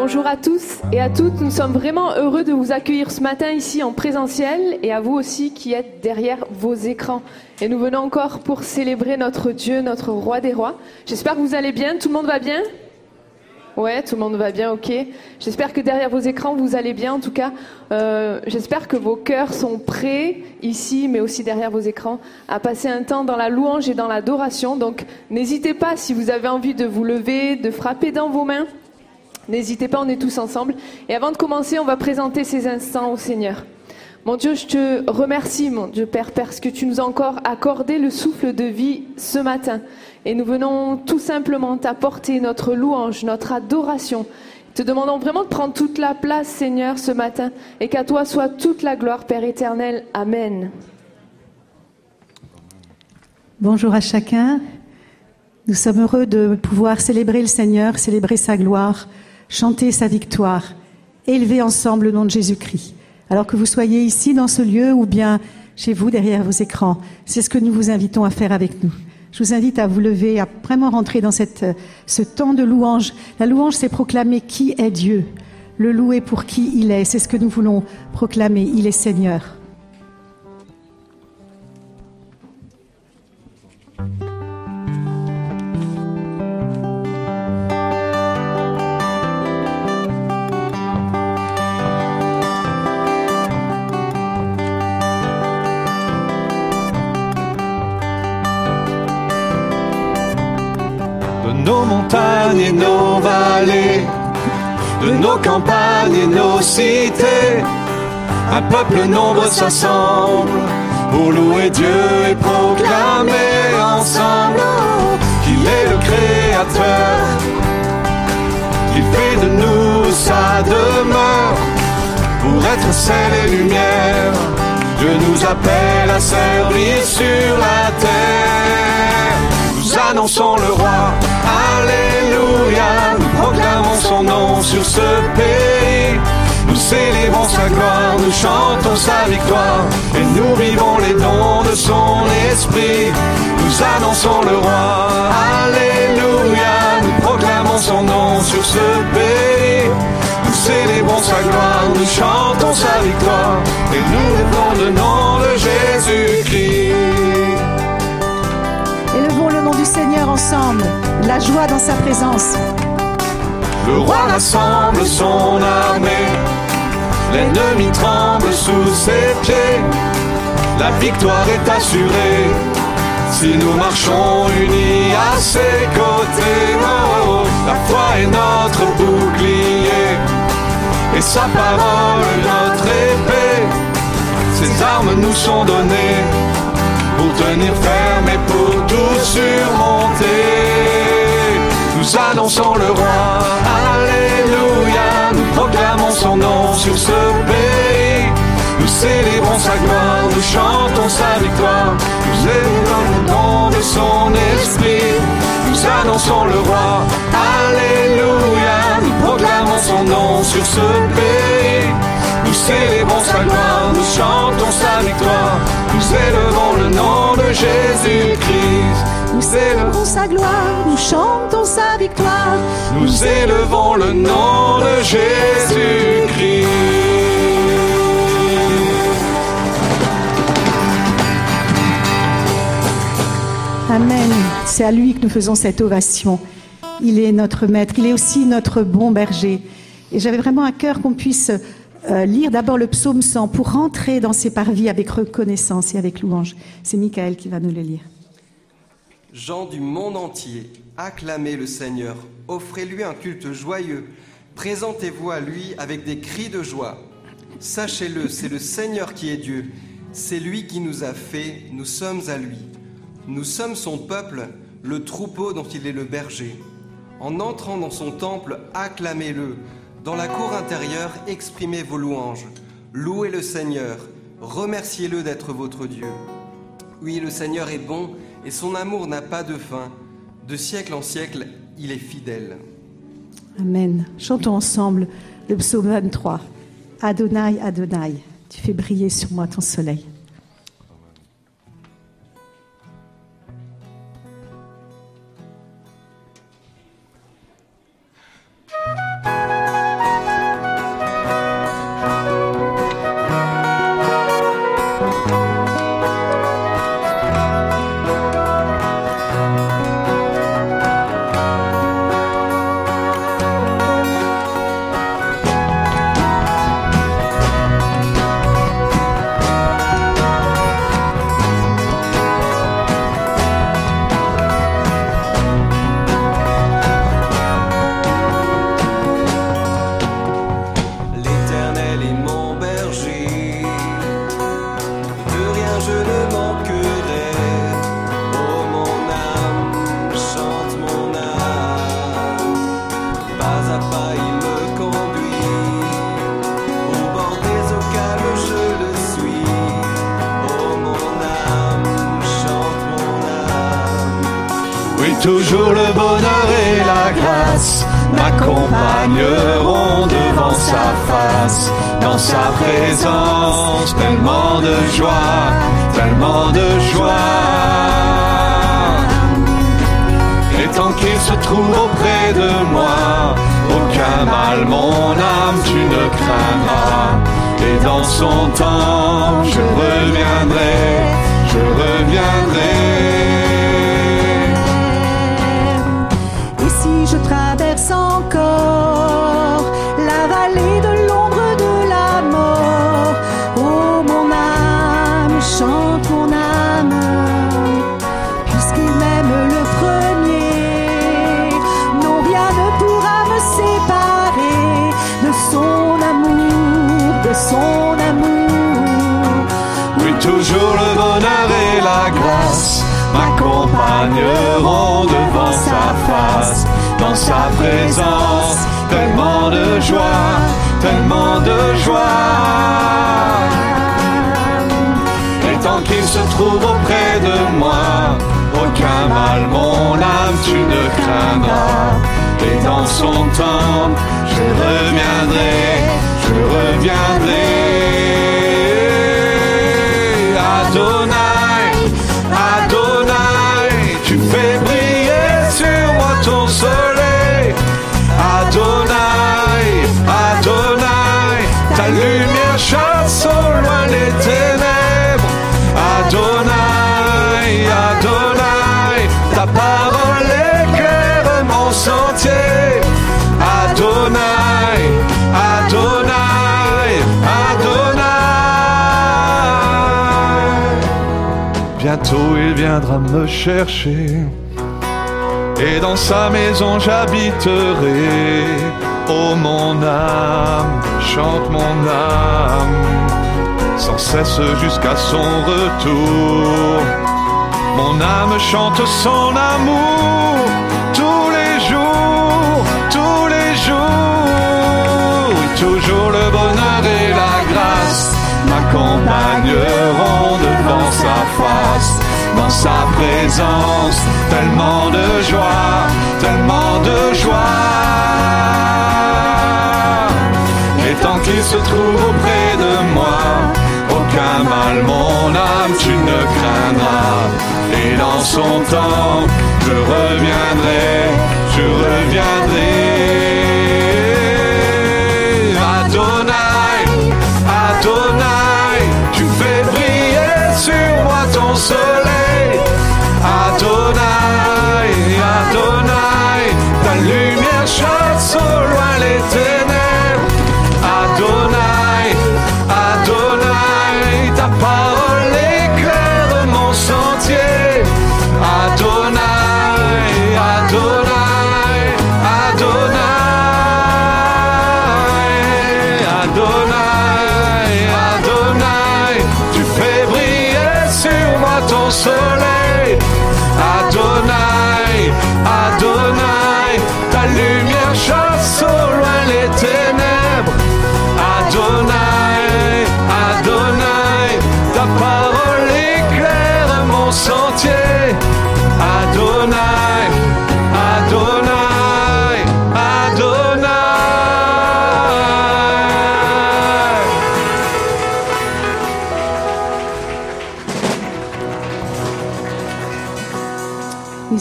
Bonjour à tous et à toutes. Nous sommes vraiment heureux de vous accueillir ce matin ici en présentiel et à vous aussi qui êtes derrière vos écrans. Et nous venons encore pour célébrer notre Dieu, notre roi des rois. J'espère que vous allez bien. Tout le monde va bien? Ouais, tout le monde va bien, ok. J'espère que derrière vos écrans, vous allez bien. En tout cas, euh, j'espère que vos cœurs sont prêts ici, mais aussi derrière vos écrans, à passer un temps dans la louange et dans l'adoration. Donc, n'hésitez pas, si vous avez envie de vous lever, de frapper dans vos mains, n'hésitez pas, on est tous ensemble. Et avant de commencer, on va présenter ces instants au Seigneur. Mon Dieu, je te remercie, mon Dieu Père, parce que tu nous as encore accordé le souffle de vie ce matin. Et nous venons tout simplement t'apporter notre louange, notre adoration. Te demandons vraiment de prendre toute la place, Seigneur, ce matin, et qu'à toi soit toute la gloire, Père éternel. Amen. Bonjour à chacun. Nous sommes heureux de pouvoir célébrer le Seigneur, célébrer sa gloire, chanter sa victoire, élever ensemble le nom de Jésus-Christ. Alors que vous soyez ici dans ce lieu ou bien chez vous derrière vos écrans, c'est ce que nous vous invitons à faire avec nous. Je vous invite à vous lever, à vraiment rentrer dans ce temps de louange. La louange, c'est proclamer qui est Dieu. Le louer pour qui il est. C'est ce que nous voulons proclamer. Il est Seigneur. Et nos vallées, de nos campagnes et nos cités. Un peuple nombreux s'assemble pour louer Dieu et proclamer ensemble qu'il est le Créateur, qu'il fait de nous sa demeure pour être sel et lumière. Dieu nous appelle à servir sur la terre. Nous annonçons le roi, Alléluia. Nous proclamons son nom sur ce pays. Nous célébrons sa gloire, nous chantons sa victoire. Et nous vivons les dons de son esprit. Nous annonçons le roi, Alléluia. Nous proclamons son nom sur ce pays. Nous célébrons sa gloire, nous chantons sa victoire. Et nous levons le nom de Jésus-Christ. La joie dans sa présence. Le roi rassemble son armée, l'ennemi tremble sous ses pieds, la victoire est assurée. Si nous marchons unis à ses côtés, oh, oh, la foi est notre bouclier, et sa parole notre épée. Ses armes nous sont données pour tenir ferme et pour tout surmonter. Nous annonçons le roi, Alléluia, nous proclamons son nom sur ce pays. Nous célébrons sa gloire, nous chantons sa victoire, nous élevons le de son esprit. Nous annonçons le roi, Alléluia, nous proclamons son nom sur ce pays. Nous célébrons sa gloire, nous chantons sa victoire, nous élevons le nom de Jésus-Christ. Nous élevons sa gloire, nous chantons sa victoire. Nous élevons le nom de Jésus-Christ. Amen. C'est à lui que nous faisons cette ovation. Il est notre maître, il est aussi notre bon berger. Et j'avais vraiment à cœur qu'on puisse euh, lire d'abord le psaume 100 pour rentrer dans ses parvis avec reconnaissance et avec louange. C'est Michael qui va nous le lire. Gens du monde entier, acclamez le Seigneur, offrez-lui un culte joyeux, présentez-vous à lui avec des cris de joie. Sachez-le, c'est le Seigneur qui est Dieu, c'est lui qui nous a fait, nous sommes à lui. Nous sommes son peuple, le troupeau dont il est le berger. En entrant dans son temple, acclamez-le. Dans la cour intérieure, exprimez vos louanges. Louez le Seigneur, remerciez-le d'être votre Dieu. Oui, le Seigneur est bon et son amour n'a pas de fin. De siècle en siècle, il est fidèle. Amen. Chantons ensemble le psaume 23. Adonai, Adonai, tu fais briller sur moi ton soleil. Reviendrai, viendra me chercher. Et dans sa maison j'habiterai. Oh mon âme, chante mon âme, sans cesse jusqu'à son retour. Mon âme chante son amour tous les jours, tous les jours. Oui, toujours le bonheur et la grâce m'accompagneront devant sa face, dans sa présence. Tellement de joie, tellement de joie. Et tant qu'il se trouve auprès de moi, aucun mal, mon âme, tu ne craindras. Et dans son temps, je reviendrai, je reviendrai. Adonai, Adonai, tu fais briller sur moi ton soleil.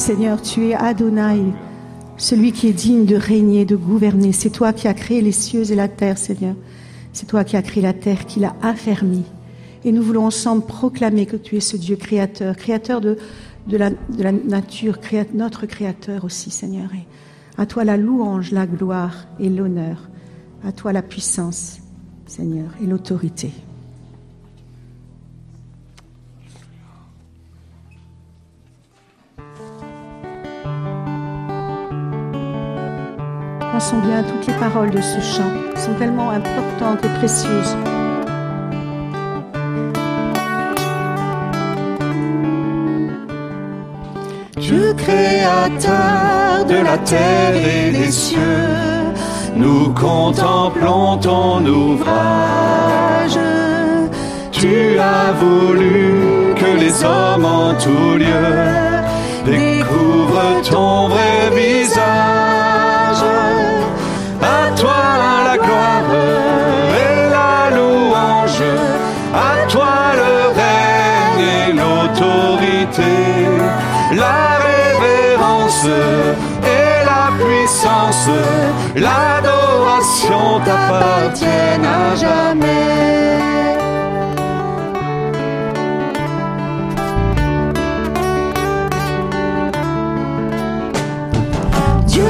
Seigneur, tu es Adonai, celui qui est digne de régner, de gouverner. C'est toi qui as créé les cieux et la terre, Seigneur. C'est toi qui as créé la terre, qui l'a affermie. Et nous voulons ensemble proclamer que tu es ce Dieu créateur, créateur de, la, nature, notre créateur aussi, Seigneur. Et à toi la louange, la gloire et l'honneur. À toi la puissance, Seigneur, et l'autorité. Pensons bien toutes les paroles de ce chant, sont tellement importantes et précieuses. Dieu créateur de la terre et des cieux, nous contemplons ton ouvrage. Tu as voulu que les hommes en tout lieu découvrent ton vrai visage. L'adoration t'appartiennent à jamais. Dieu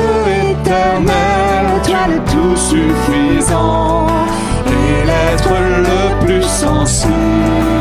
éternel, toi le tout suffisant, et l'être le plus sensible.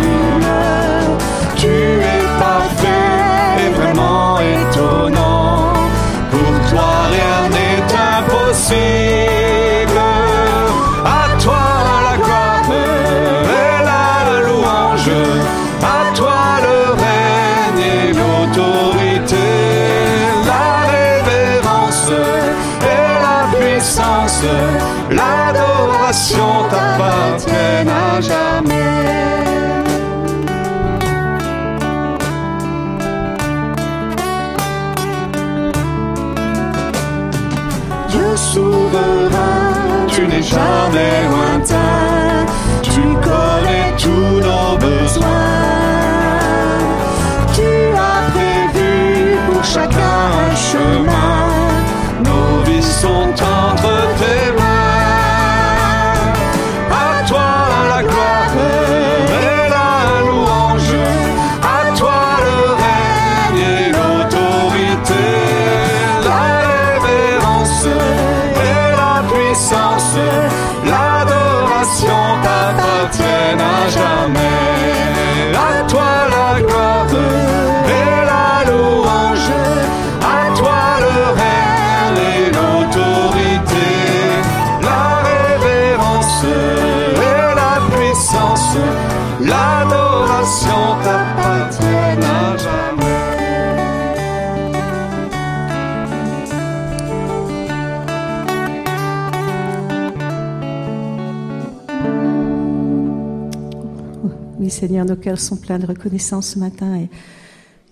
Tu n'es jamais lointain, tu connais tous nos besoins. Nos cœurs sont pleins de reconnaissance ce matin et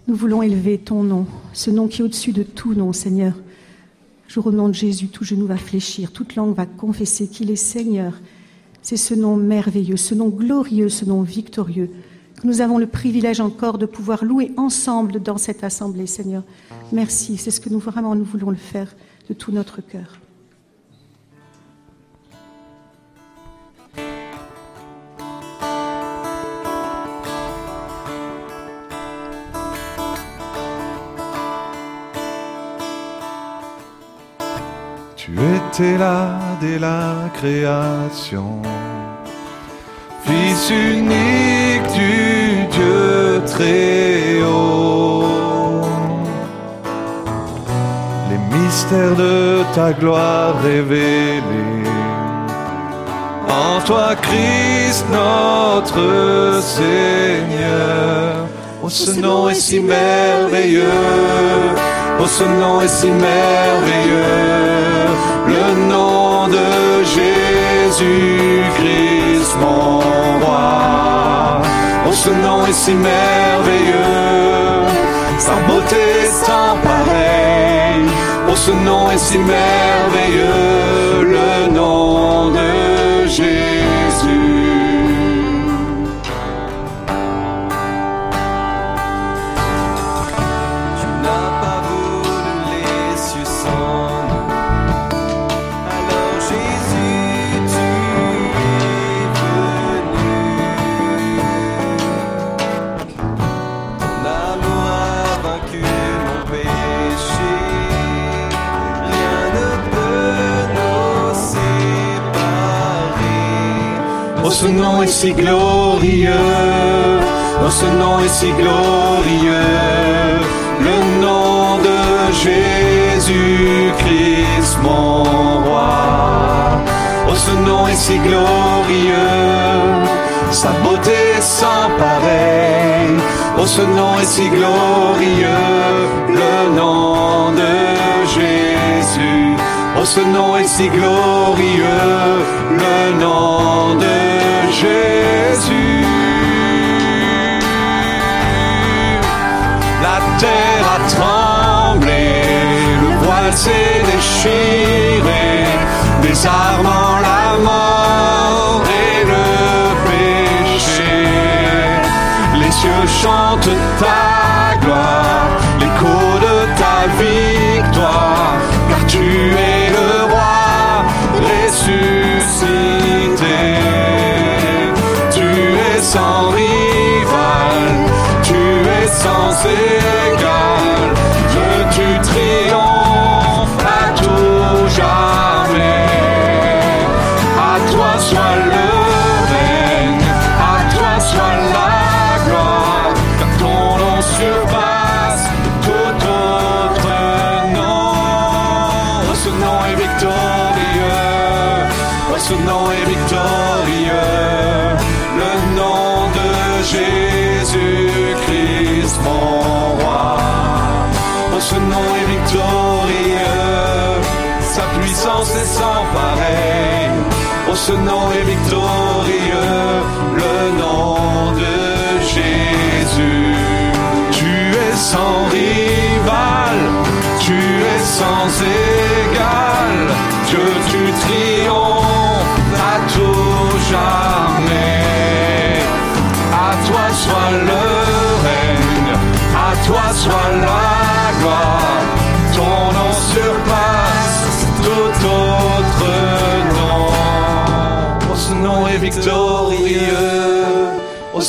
nous voulons élever ton nom, ce nom qui est au-dessus de tout nom, Seigneur. Jour au nom de Jésus, tout genou va fléchir, toute langue va confesser qu'il est Seigneur. C'est ce nom merveilleux, ce nom glorieux, ce nom victorieux que nous avons le privilège encore de pouvoir louer ensemble dans cette assemblée, Seigneur. Merci, c'est ce que nous vraiment nous voulons le faire de tout notre cœur. Tu étais là la création, Fils unique du Dieu très haut. Les mystères de ta gloire révélés. En toi, Christ, notre Seigneur. Oh, ce nom est si merveilleux. Oh, ce nom est si merveilleux. Le nom de Jésus-Christ, mon roi. Oh, ce nom est si merveilleux. Sa beauté sans pareil. Oh, ce nom est si merveilleux. Le nom de Jésus. Ce nom est si glorieux. Oh, ce nom est si glorieux. Le nom de Jésus-Christ, mon roi. Oh, ce nom est si glorieux. Sa beauté sans pareil. Oh, ce nom est si glorieux. Le nom de. Ce nom est si glorieux. Le nom de Jésus. La terre a tremblé s'est déchiré, désarmant la mort et le péché. Les cieux chantent ta sans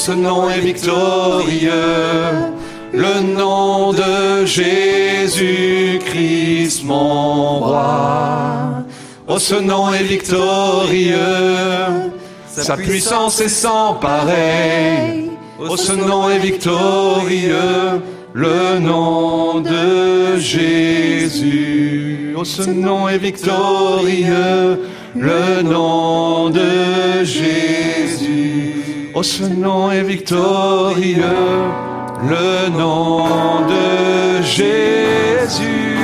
ce nom est victorieux. Le nom de Jésus-Christ, mon roi. Oh, ce nom est victorieux. Sa puissance est sans pareil. Oh, ce nom est victorieux. Le nom de Jésus. Oh, ce nom est victorieux. Le nom de Jésus. Oh, ce nom est victorieux. Le nom de Jésus.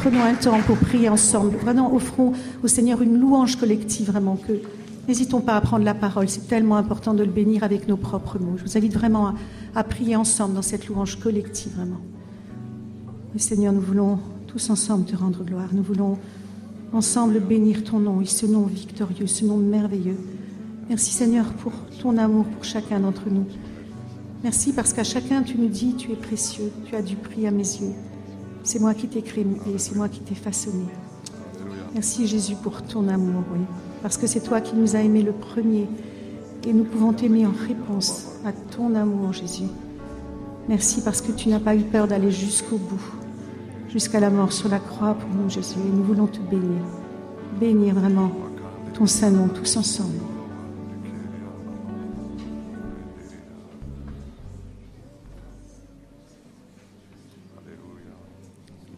Prenons un temps pour prier ensemble. Vraiment, offrons au Seigneur une louange collective, vraiment que n'hésitons pas à prendre la parole. C'est tellement important de le bénir avec nos propres mots. Je vous invite vraiment à, à prier ensemble dans cette louange collective, vraiment. Seigneur, nous voulons tous ensemble te rendre gloire. Nous voulons ensemble bénir ton nom et ce nom victorieux, ce nom merveilleux. Merci Seigneur pour ton amour pour chacun d'entre nous. Merci parce qu'à chacun tu nous dis tu es précieux, tu as du prix à mes yeux. C'est moi qui t'ai créé et c'est moi qui t'ai façonné. Merci Jésus pour ton amour, oui. Parce que c'est toi qui nous as aimés le premier et nous pouvons t'aimer en réponse à ton amour, Jésus. Merci parce que tu n'as pas eu peur d'aller jusqu'au bout, jusqu'à la mort sur la croix pour nous, Jésus. Et nous voulons te bénir. Bénir vraiment ton saint nom tous ensemble.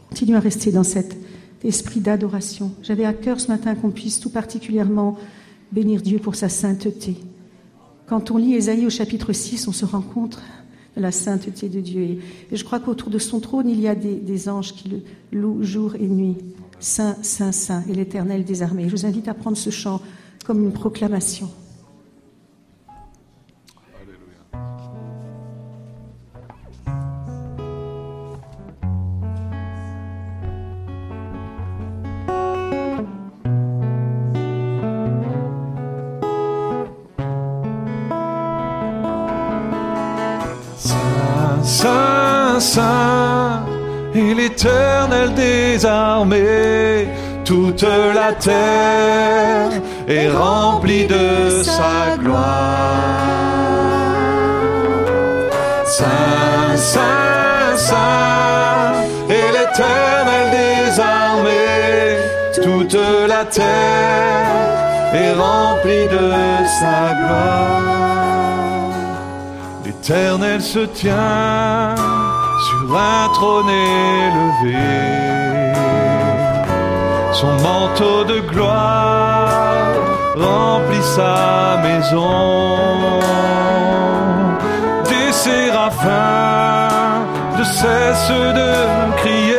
Continue à rester dans cet esprit d'adoration. J'avais à cœur ce matin qu'on puisse tout particulièrement bénir Dieu pour sa sainteté. Quand on lit Ésaïe au chapitre 6, on se rend compte de la sainteté de Dieu. Et, je crois qu'autour de son trône, il y a des anges qui le louent jour et nuit. Saint, Saint, Saint et l'Éternel des armées. Je vous invite à prendre ce chant comme une proclamation. Et l'éternel des armées, toute la terre est remplie de sa gloire. Saint, Saint, Saint, et l'éternel des armées, toute la terre est remplie de sa gloire. L'Éternel se tient un trône élevé. Son manteau de gloire remplit sa maison. Des séraphins ne cessent de crier.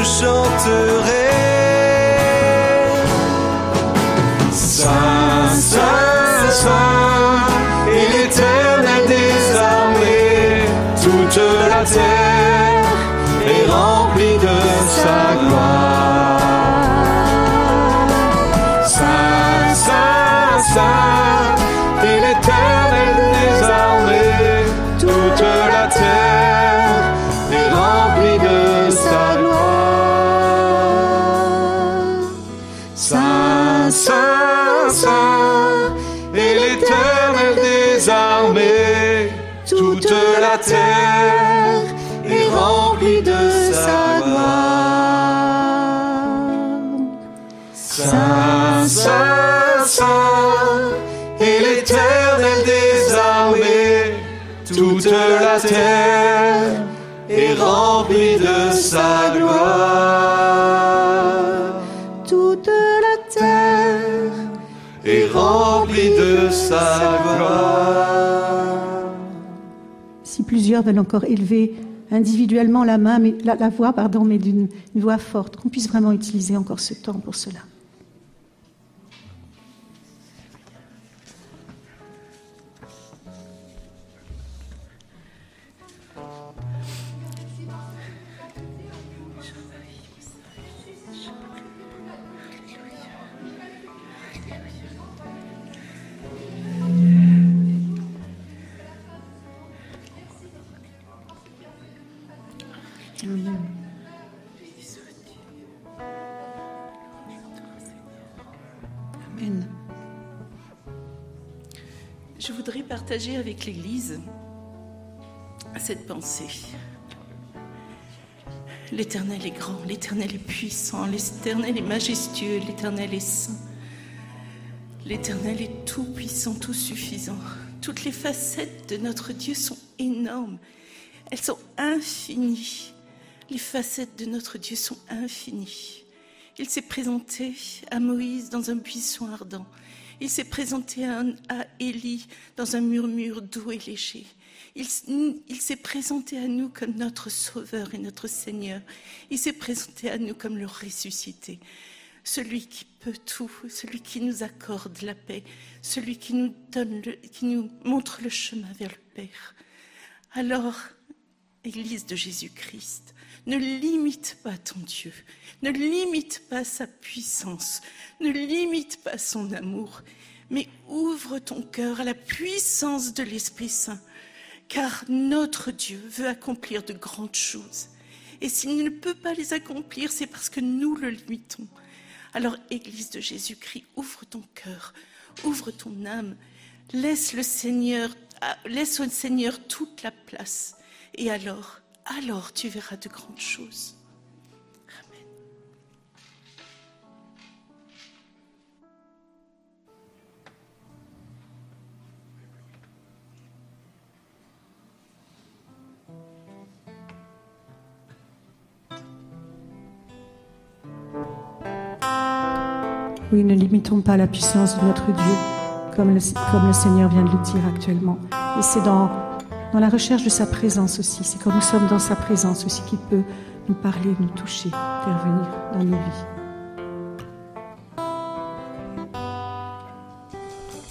Je chanterai. Saint, Saint, Saint, et l'éternel des armées, toute la terre est Plusieurs veulent encore élever individuellement la main, la, voix, pardon, mais d'une une voix forte, qu'on puisse vraiment utiliser encore ce temps pour cela. Je voudrais partager avec l'Église cette pensée. L'Éternel est grand, l'Éternel est puissant, l'Éternel est majestueux, l'Éternel est saint. L'Éternel est tout puissant, tout suffisant. Toutes les facettes de notre Dieu sont énormes. Elles sont infinies. Les facettes de notre Dieu sont infinies. Il s'est présenté à Moïse dans un buisson ardent. Il s'est présenté à, Élie dans un murmure doux et léger. Il, s'est présenté à nous comme notre Sauveur et notre Seigneur. Il s'est présenté à nous comme le ressuscité. Celui qui peut tout, celui qui nous accorde la paix, celui qui nous montre le chemin vers le Père. Alors, Église de Jésus-Christ, ne limite pas ton Dieu, ne limite pas sa puissance, ne limite pas son amour, mais ouvre ton cœur à la puissance de l'Esprit Saint, car notre Dieu veut accomplir de grandes choses. Et s'il ne peut pas les accomplir, c'est parce que nous le limitons. Alors, Église de Jésus-Christ, ouvre ton cœur, ouvre ton âme, laisse le Seigneur, ah, laisse au Seigneur toute la place. Et alors, alors tu verras de grandes choses. Amen. Oui, ne limitons pas la puissance de notre Dieu, comme le, Seigneur vient de le dire actuellement. Et c'est dans, dans la recherche de sa présence aussi. C'est quand nous sommes dans sa présence aussi qu'il peut nous parler, nous toucher, intervenir dans nos vies.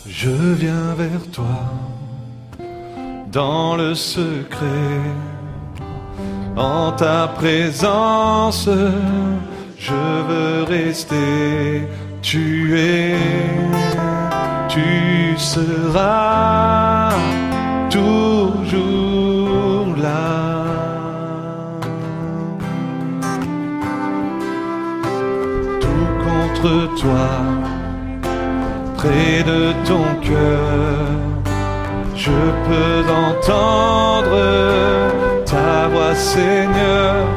Je viens vers toi dans le secret, en ta présence, je veux rester. Tu es, tu seras toujours là. Tout contre toi près de ton cœur. Je peux entendre ta voix, Seigneur.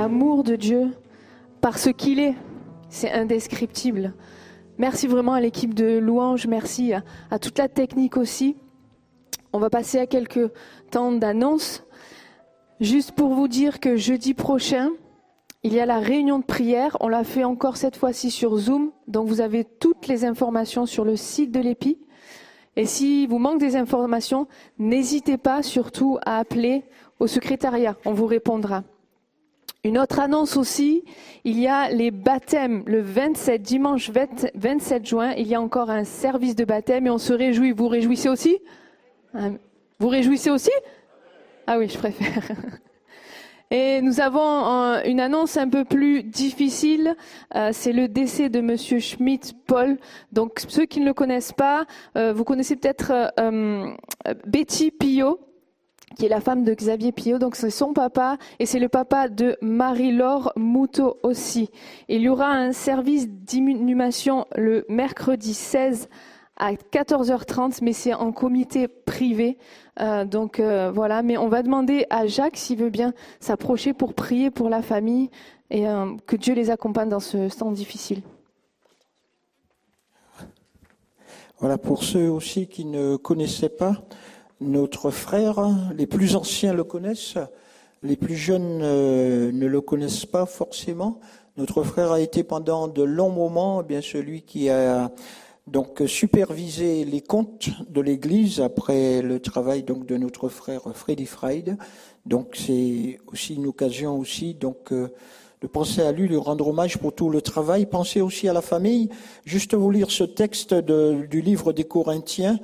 L'amour de Dieu, par ce qu'il est. C'est indescriptible. Merci vraiment à l'équipe de louange, merci à, à toute la technique aussi. On va passer à quelques temps d'annonce. Juste pour vous dire que jeudi prochain, Il y a la réunion de prière. On l'a fait encore cette fois-ci sur Zoom. Donc vous avez toutes les informations sur le site de l'EPI. Et si vous manque des informations, n'hésitez pas surtout à appeler au secrétariat. On vous répondra. Une autre annonce aussi, il y a les baptêmes le 27, dimanche 27 juin, il y a encore un service de baptême et on se réjouit. Vous réjouissez aussi? Hein? Vous réjouissez aussi? Ah oui, je préfère. Et nous avons une annonce un peu plus difficile, euh, c'est le décès de Monsieur Schmidt Paul. Donc ceux qui ne le connaissent pas, euh, vous connaissez peut-être euh, Betty Pillot, qui est la femme de Xavier Pillot. Donc c'est son papa et c'est le papa de Marie-Laure Moutot aussi. Il y aura un service d'inhumation le mercredi 16 à 14h30, mais c'est en comité privé. Euh, donc euh, voilà, mais on va demander à Jacques s'il veut bien s'approcher pour prier pour la famille et euh, que Dieu les accompagne dans ce temps difficile. Voilà, pour ceux aussi qui ne connaissaient pas, notre frère, les plus anciens le connaissent, les plus jeunes ne le connaissent pas forcément. Notre frère a été pendant de longs moments eh bien celui qui a donc superviser les comptes de l'Église après le travail donc de notre frère Freddy Fried. Donc c'est aussi une occasion aussi donc euh, de penser à lui, lui rendre hommage pour tout le travail. Pensez aussi à la famille. Juste vous lire ce texte du livre des Corinthiens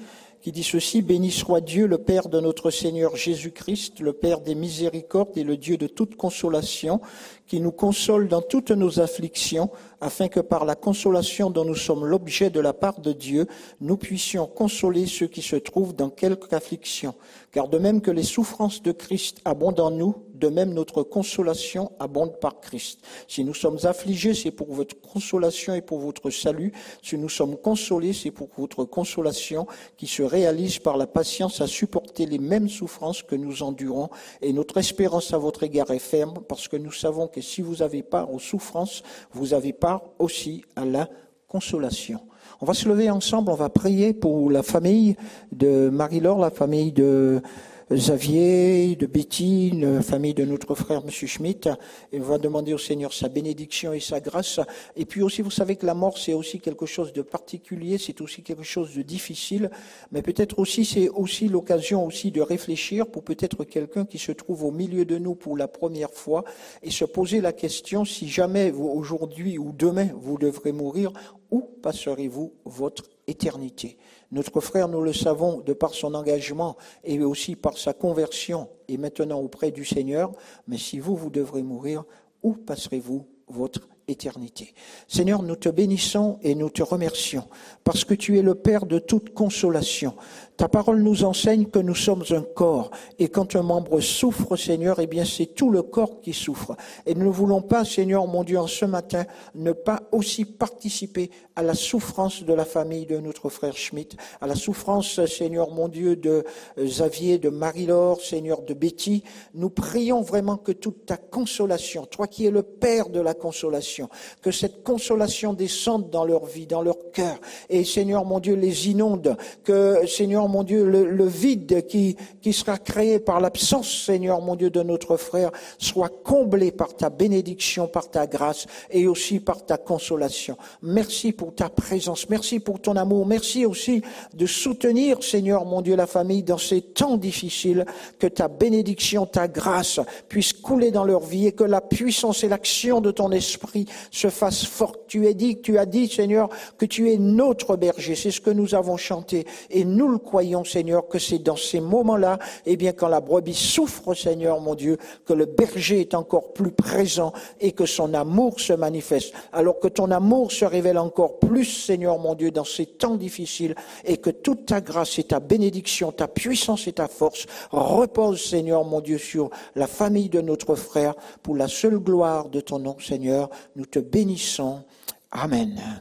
qui dit ceci, Béni soit Dieu, le Père de notre Seigneur Jésus-Christ, le Père des miséricordes et le Dieu de toute consolation, qui nous console dans toutes nos afflictions, afin que par la consolation dont nous sommes l'objet de la part de Dieu, nous puissions consoler ceux qui se trouvent dans quelque affliction. Car de même que les souffrances de Christ abondent en nous, de même notre consolation abonde par Christ. Si nous sommes affligés, c'est pour votre consolation et pour votre salut. Si nous sommes consolés, c'est pour votre consolation qui se réalise par la patience à supporter les mêmes souffrances que nous endurons. Et notre espérance à votre égard est ferme parce que nous savons que si vous avez part aux souffrances, vous avez part aussi à la consolation. On va se lever ensemble, on va prier pour la famille de Marie-Laure, la famille de Xavier, de Betty, la famille de notre frère M. Schmitt, et on va demander au Seigneur sa bénédiction et sa grâce. Et puis aussi, vous savez que la mort, c'est aussi quelque chose de particulier, c'est aussi quelque chose de difficile, mais peut-être aussi, c'est aussi l'occasion aussi de réfléchir pour peut-être quelqu'un qui se trouve au milieu de nous pour la première fois et se poser la question si jamais aujourd'hui ou demain vous devrez mourir, où passerez-vous votre éternité? Notre frère, nous le savons, de par son engagement et aussi par sa conversion, est maintenant auprès du Seigneur. Mais si vous, vous devrez mourir, où passerez-vous votre éternité? Seigneur, nous te bénissons et nous te remercions parce que tu es le Père de toute consolation. Ta parole nous enseigne que nous sommes un corps et quand un membre souffre, Seigneur, eh bien c'est tout le corps qui souffre. Et nous ne voulons pas, Seigneur mon Dieu, en ce matin, ne pas aussi participer à la souffrance de la famille de notre frère Schmidt, à la souffrance, Seigneur mon Dieu, de Xavier, de Marie-Laure, Seigneur, de Betty. Nous prions vraiment que toute ta consolation, toi qui es le Père de la consolation, que cette consolation descende dans leur vie, dans leur cœur, et Seigneur mon Dieu les inonde, que Seigneur mon Dieu le, vide qui, qui sera créé par l'absence, Seigneur mon Dieu, de notre frère, soit comblé par ta bénédiction, par ta grâce et aussi par ta consolation. Merci pour ta présence, merci pour ton amour, merci aussi de soutenir, Seigneur mon Dieu, la famille dans ces temps difficiles, que ta bénédiction, ta grâce puisse couler dans leur vie et que la puissance et l'action de ton esprit se fassent fortes. Tu as dit, tu as dit, Seigneur, que tu es notre berger. C'est ce que nous avons chanté. Et nous le croyons, Seigneur, que c'est dans ces moments-là, eh bien, quand la brebis souffre, Seigneur, mon Dieu, que le berger est encore plus présent et que son amour se manifeste. Alors que ton amour se révèle encore plus, Seigneur, mon Dieu, dans ces temps difficiles et que toute ta grâce et ta bénédiction, ta puissance et ta force reposent, Seigneur, mon Dieu, sur la famille de notre frère pour la seule gloire de ton nom, Seigneur. Nous te bénissons. Amen.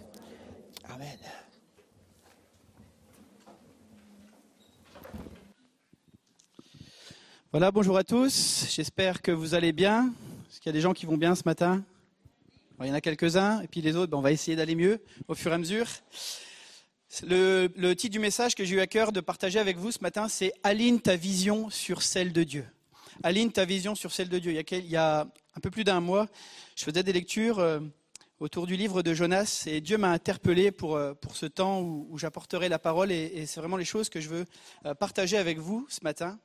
Voilà, bonjour à tous. J'espère que vous allez bien. Est-ce qu'il y a des gens qui vont bien ce matin? Il y en a quelques-uns, et puis les autres, ben, on va essayer d'aller mieux au fur et à mesure. Le, titre du message que j'ai eu à cœur de partager avec vous ce matin, c'est Aline ta vision sur celle de Dieu. Aline ta vision sur celle de Dieu. Il y a, un peu plus d'un mois, je faisais des lectures euh, autour du livre de Jonas et Dieu m'a interpellé pour, euh, ce temps où, j'apporterai la parole et, et c'est vraiment les choses que je veux euh, partager avec vous ce matin.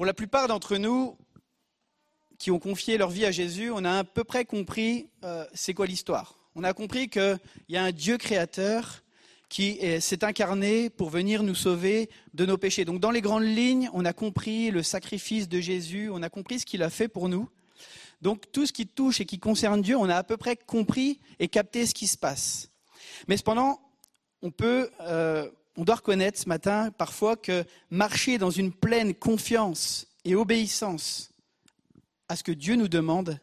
Pour la plupart d'entre nous qui ont confié leur vie à Jésus, on a à peu près compris euh, c'est quoi l'histoire. On a compris qu'il y a un Dieu créateur qui est- s'est incarné pour venir nous sauver de nos péchés. Donc dans les grandes lignes, on a compris le sacrifice de Jésus, on a compris ce qu'il a fait pour nous. Donc tout ce qui touche et qui concerne Dieu, on a à peu près compris et capté ce qui se passe. Mais cependant, on peut, euh, on doit reconnaître ce matin parfois que marcher dans une pleine confiance et obéissance à ce que Dieu nous demande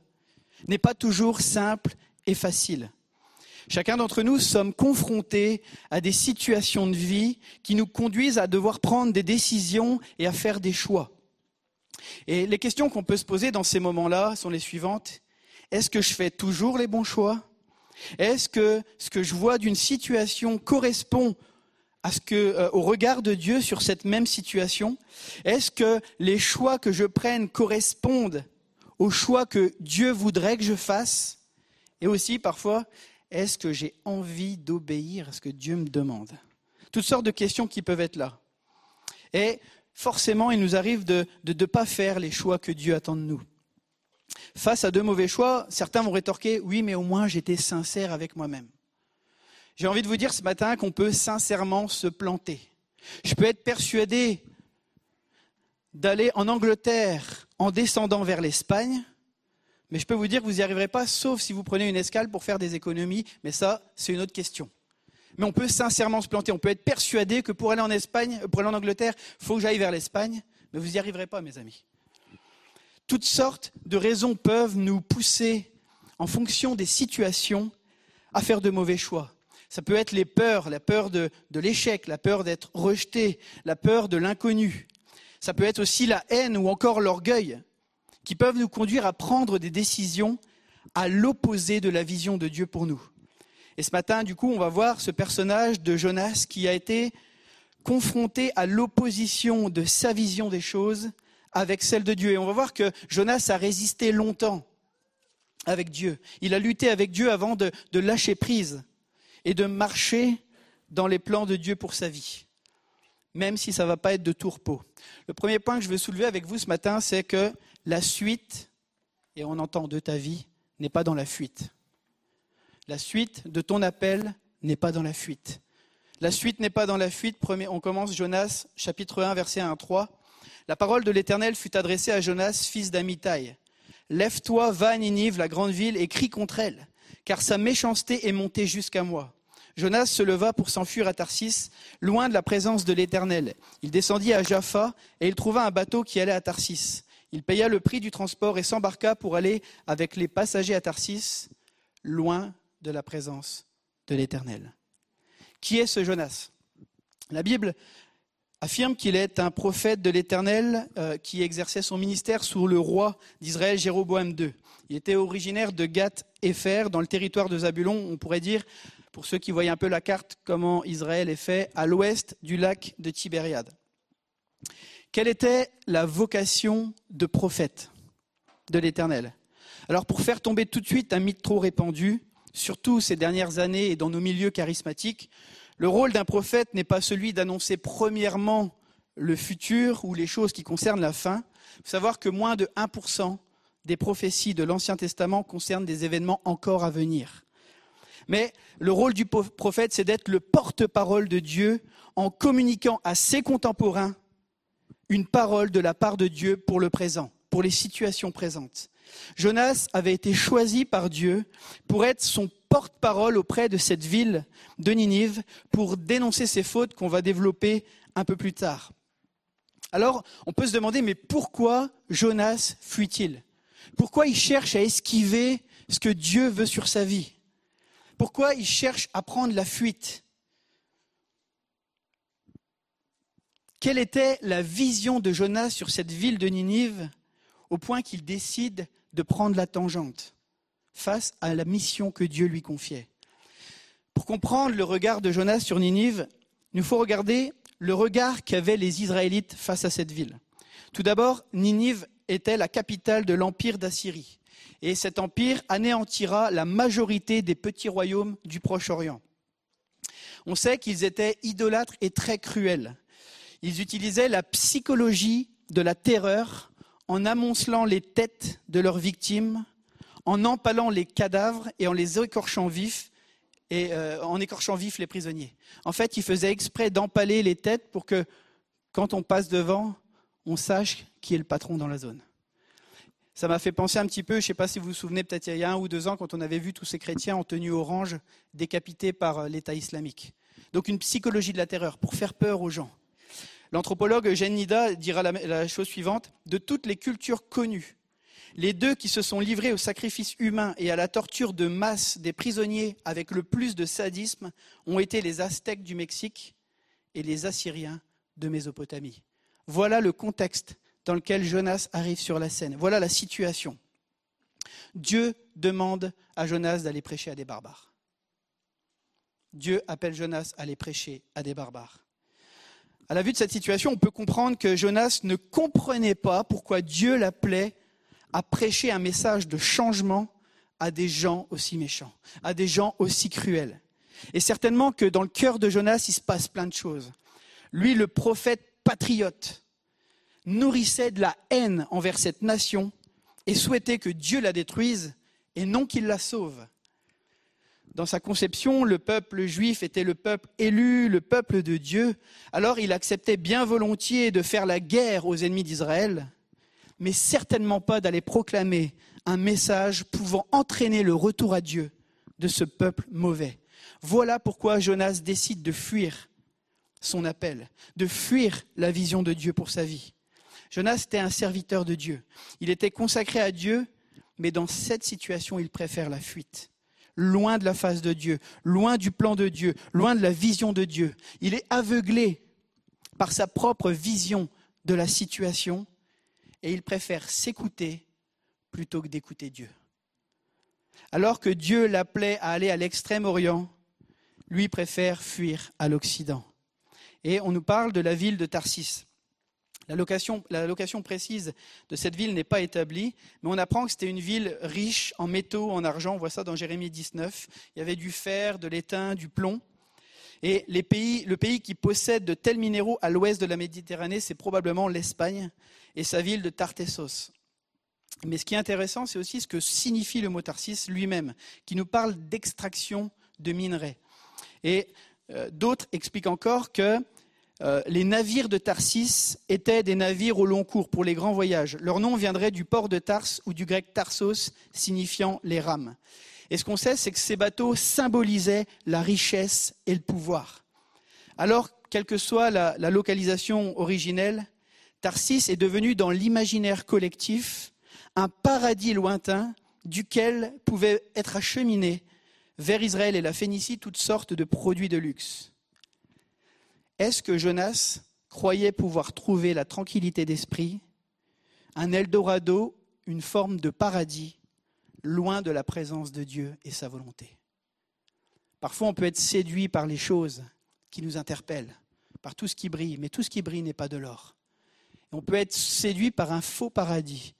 n'est pas toujours simple et facile. Chacun d'entre nous sommes confrontés à des situations de vie qui nous conduisent à devoir prendre des décisions et à faire des choix. Et les questions qu'on peut se poser dans ces moments-là sont les suivantes. Est-ce que je fais toujours les bons choix? Est-ce que ce que je vois d'une situation correspond à ce que, euh, au regard de Dieu sur cette même situation Est-ce que les choix que je prenne correspondent aux choix que Dieu voudrait que je fasse? Et aussi, parfois, est-ce que j'ai envie d'obéir à ce que Dieu me demande? Toutes sortes de questions qui peuvent être là. Et forcément, il nous arrive de ne pas faire les choix que Dieu attend de nous. Face à deux mauvais choix, certains vont rétorquer Oui, mais au moins j'étais sincère avec moi-même. J'ai envie de vous dire ce matin qu'on peut sincèrement se planter. Je peux être persuadé d'aller en Angleterre en descendant vers l'Espagne, mais je peux vous dire que vous n'y arriverez pas, sauf si vous prenez une escale pour faire des économies, mais ça, c'est une autre question. Mais on peut sincèrement se planter, on peut être persuadé que pour aller en Espagne, pour aller en Angleterre, il faut que j'aille vers l'Espagne, mais vous n'y arriverez pas, mes amis. Toutes sortes de raisons peuvent nous pousser, en fonction des situations, à faire de mauvais choix. Ça peut être les peurs, la peur de, l'échec, la peur d'être rejeté, la peur de l'inconnu. Ça peut être aussi la haine ou encore l'orgueil qui peuvent nous conduire à prendre des décisions à l'opposé de la vision de Dieu pour nous. Et ce matin, du coup, on va voir ce personnage de Jonas qui a été confronté à l'opposition de sa vision des choses avec celle de Dieu. Et on va voir que Jonas a résisté longtemps avec Dieu. Il a lutté avec Dieu avant de lâcher prise et de marcher dans les plans de Dieu pour sa vie, même si ça ne va pas être de repos. Le premier point que je veux soulever avec vous ce matin, c'est que la suite, et on entend de ta vie, n'est pas dans la fuite. La suite de ton appel n'est pas dans la fuite. La suite n'est pas dans la fuite. Premier, on commence Jonas, chapitre 1, verset 1 à 3. La parole de l'Éternel fut adressée à Jonas, fils d'Amitai. Lève-toi, va à Ninive, la grande ville, et crie contre elle, car sa méchanceté est montée jusqu'à moi. Jonas se leva pour s'enfuir à Tarsis, loin de la présence de l'Éternel. Il descendit à Jaffa, et il trouva un bateau qui allait à Tarsis. Il paya le prix du transport et s'embarqua pour aller avec les passagers à Tarsis, loin de la présence de l'Éternel. Qui est ce Jonas? La Bible affirme qu'il est un prophète de l'Éternel euh, qui exerçait son ministère sous le roi d'Israël Jéroboam II. Il était originaire de Gath-Épher, dans le territoire de Zabulon. On pourrait dire, pour ceux qui voient un peu la carte, comment Israël est fait, à l'ouest du lac de Tibériade. Quelle était la vocation de prophète de l'Éternel? Alors pour faire tomber tout de suite un mythe trop répandu, surtout ces dernières années et dans nos milieux charismatiques, le rôle d'un prophète n'est pas celui d'annoncer premièrement le futur ou les choses qui concernent la fin. Il faut savoir que moins de 1% des prophéties de l'Ancien Testament concernent des événements encore à venir. Mais le rôle du prophète, c'est d'être le porte-parole de Dieu en communiquant à ses contemporains une parole de la part de Dieu pour le présent, pour les situations présentes. Jonas avait été choisi par Dieu pour être son porte-parole auprès de cette ville de Ninive pour dénoncer ses fautes qu'on va développer un peu plus tard. Alors, on peut se demander, mais pourquoi Jonas fuit-il? Pourquoi il cherche à esquiver ce que Dieu veut sur sa vie? Pourquoi il cherche à prendre la fuite? Quelle était la vision de Jonas sur cette ville de Ninive au point qu'il décide de prendre la tangente face à la mission que Dieu lui confiait? Pour comprendre le regard de Jonas sur Ninive, il nous faut regarder le regard qu'avaient les Israélites face à cette ville. Tout d'abord, Ninive était la capitale de l'empire d'Assyrie. Et cet empire anéantira la majorité des petits royaumes du Proche-Orient. On sait qu'ils étaient idolâtres et très cruels. Ils utilisaient la psychologie de la terreur en amoncelant les têtes de leurs victimes, en empalant les cadavres et en les écorchant vifs et euh, en écorchant vifs les prisonniers. En fait, ils faisaient exprès d'empaler les têtes pour que, quand on passe devant, on sache qui est le patron dans la zone. Ça m'a fait penser un petit peu, je ne sais pas si vous vous souvenez, peut-être il y a un ou deux ans, quand on avait vu tous ces chrétiens en tenue orange décapités par euh, l'État islamique. Donc une psychologie de la terreur pour faire peur aux gens. L'anthropologue Eugène Nida dira la, la chose suivante de toutes les cultures connues, les deux qui se sont livrés au sacrifice humain et à la torture de masse des prisonniers avec le plus de sadisme ont été les Aztèques du Mexique et les Assyriens de Mésopotamie. Voilà le contexte dans lequel Jonas arrive sur la scène. Voilà la situation. Dieu demande à Jonas d'aller prêcher à des barbares. Dieu appelle Jonas à aller prêcher à des barbares. À la vue de cette situation, on peut comprendre que Jonas ne comprenait pas pourquoi Dieu l'appelait à prêcher un message de changement à des gens aussi méchants, à des gens aussi cruels. Et certainement que dans le cœur de Jonas, il se passe plein de choses. Lui, le prophète patriote, nourrissait de la haine envers cette nation et souhaitait que Dieu la détruise et non qu'il la sauve. Dans sa conception, le peuple juif était le peuple élu, le peuple de Dieu. Alors il acceptait bien volontiers de faire la guerre aux ennemis d'Israël, mais certainement pas d'aller proclamer un message pouvant entraîner le retour à Dieu de ce peuple mauvais. Voilà pourquoi Jonas décide de fuir son appel, de fuir la vision de Dieu pour sa vie. Jonas était un serviteur de Dieu. Il était consacré à Dieu, mais dans cette situation, il préfère la fuite. Loin de la face de Dieu, loin du plan de Dieu, loin de la vision de Dieu. Il est aveuglé par sa propre vision de la situation et il préfère s'écouter plutôt que d'écouter Dieu. Alors que Dieu l'appelait à aller à l'extrême-orient, lui préfère fuir à l'Occident. Et on nous parle de la ville de Tarsis. La location, précise de cette ville n'est pas établie, mais on apprend que c'était une ville riche en métaux, en argent. On voit ça dans Jérémie 19. Il y avait du fer, de l'étain, du plomb. Et le pays qui possède de tels minéraux à l'ouest de la Méditerranée, c'est probablement l'Espagne et sa ville de Tartessos. Mais ce qui est intéressant, c'est aussi ce que signifie le mot Tarsis lui-même, qui nous parle d'extraction de minerais. Et euh, d'autres expliquent encore que euh, les navires de Tarsis étaient des navires au long cours pour les grands voyages. Leur nom viendrait du port de Tars ou du grec Tarsos, signifiant les rames. Et ce qu'on sait, c'est que ces bateaux symbolisaient la richesse et le pouvoir. Alors, quelle que soit la, la localisation originelle, Tarsis est devenu dans l'imaginaire collectif un paradis lointain duquel pouvaient être acheminés vers Israël et la Phénicie toutes sortes de produits de luxe. Est-ce que Jonas croyait pouvoir trouver la tranquillité d'esprit, un Eldorado, une forme de paradis, loin de la présence de Dieu et sa volonté? Parfois, on peut être séduit par les choses qui nous interpellent, par tout ce qui brille, mais tout ce qui brille n'est pas de l'or. On peut être séduit par un faux paradis.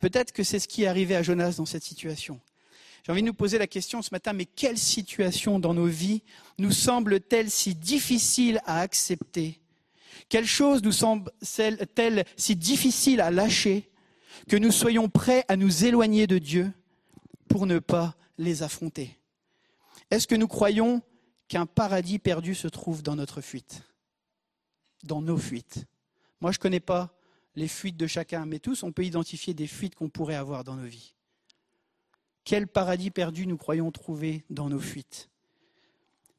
Peut-être que c'est ce qui est arrivé à Jonas dans cette situation. J'ai envie de nous poser la question ce matin, mais quelle situation dans nos vies nous semble-t-elle si difficile à accepter? Quelle chose nous semble-t-elle si difficile à lâcher que nous soyons prêts à nous éloigner de Dieu pour ne pas les affronter? Est-ce que nous croyons qu'un paradis perdu se trouve dans notre fuite? Dans nos fuites. Moi, je ne connais pas les fuites de chacun, mais tous, on peut identifier des fuites qu'on pourrait avoir dans nos vies. Quel paradis perdu nous croyons trouver dans nos fuites?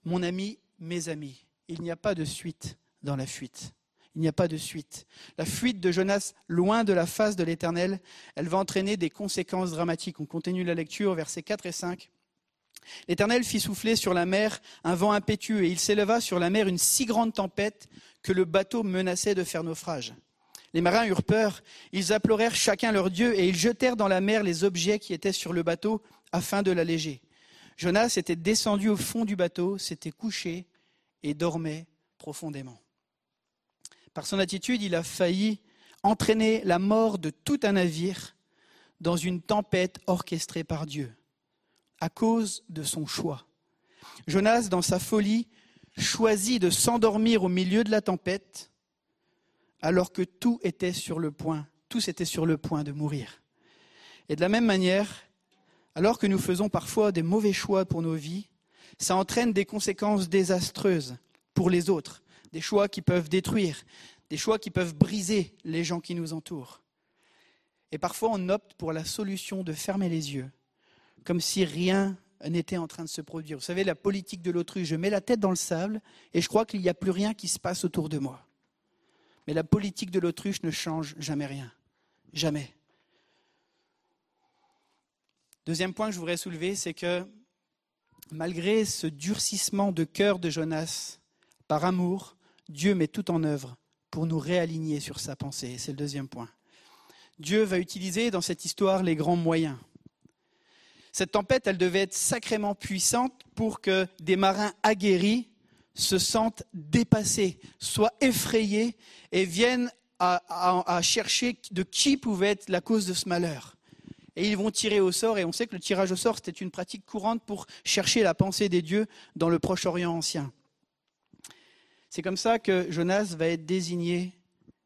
Mon ami, mes amis, il n'y a pas de suite dans la fuite. Il n'y a pas de suite. La fuite de Jonas loin de la face de l'Éternel, elle va entraîner des conséquences dramatiques. On continue la lecture, versets 4 et 5. L'Éternel fit souffler sur la mer un vent impétueux, et il s'éleva sur la mer une si grande tempête que le bateau menaçait de faire naufrage. Les marins eurent peur, ils implorèrent chacun leur Dieu et ils jetèrent dans la mer les objets qui étaient sur le bateau afin de l'alléger. Jonas était descendu au fond du bateau, s'était couché et dormait profondément. Par son attitude, il a failli entraîner la mort de tout un navire dans une tempête orchestrée par Dieu, à cause de son choix. Jonas, dans sa folie, choisit de s'endormir au milieu de la tempête, alors que tout était sur le point, tous étaient sur le point de mourir. Et de la même manière, alors que nous faisons parfois des mauvais choix pour nos vies, ça entraîne des conséquences désastreuses pour les autres, des choix qui peuvent détruire, des choix qui peuvent briser les gens qui nous entourent. Et parfois on opte pour la solution de fermer les yeux, comme si rien n'était en train de se produire. Vous savez, la politique de l'autruche, je mets la tête dans le sable et je crois qu'il n'y a plus rien qui se passe autour de moi. Mais la politique de l'autruche ne change jamais rien. Jamais. Deuxième point que je voudrais soulever, c'est que malgré ce durcissement de cœur de Jonas, par amour, Dieu met tout en œuvre pour nous réaligner sur sa pensée. C'est le deuxième point. Dieu va utiliser dans cette histoire les grands moyens. Cette tempête, elle devait être sacrément puissante pour que des marins aguerris se sentent dépassés, soient effrayés et viennent à, chercher de qui pouvait être la cause de ce malheur et ils vont tirer au sort. Et on sait que le tirage au sort, c'était une pratique courante pour chercher la pensée des dieux dans le Proche-Orient ancien. C'est comme ça que Jonas va être désigné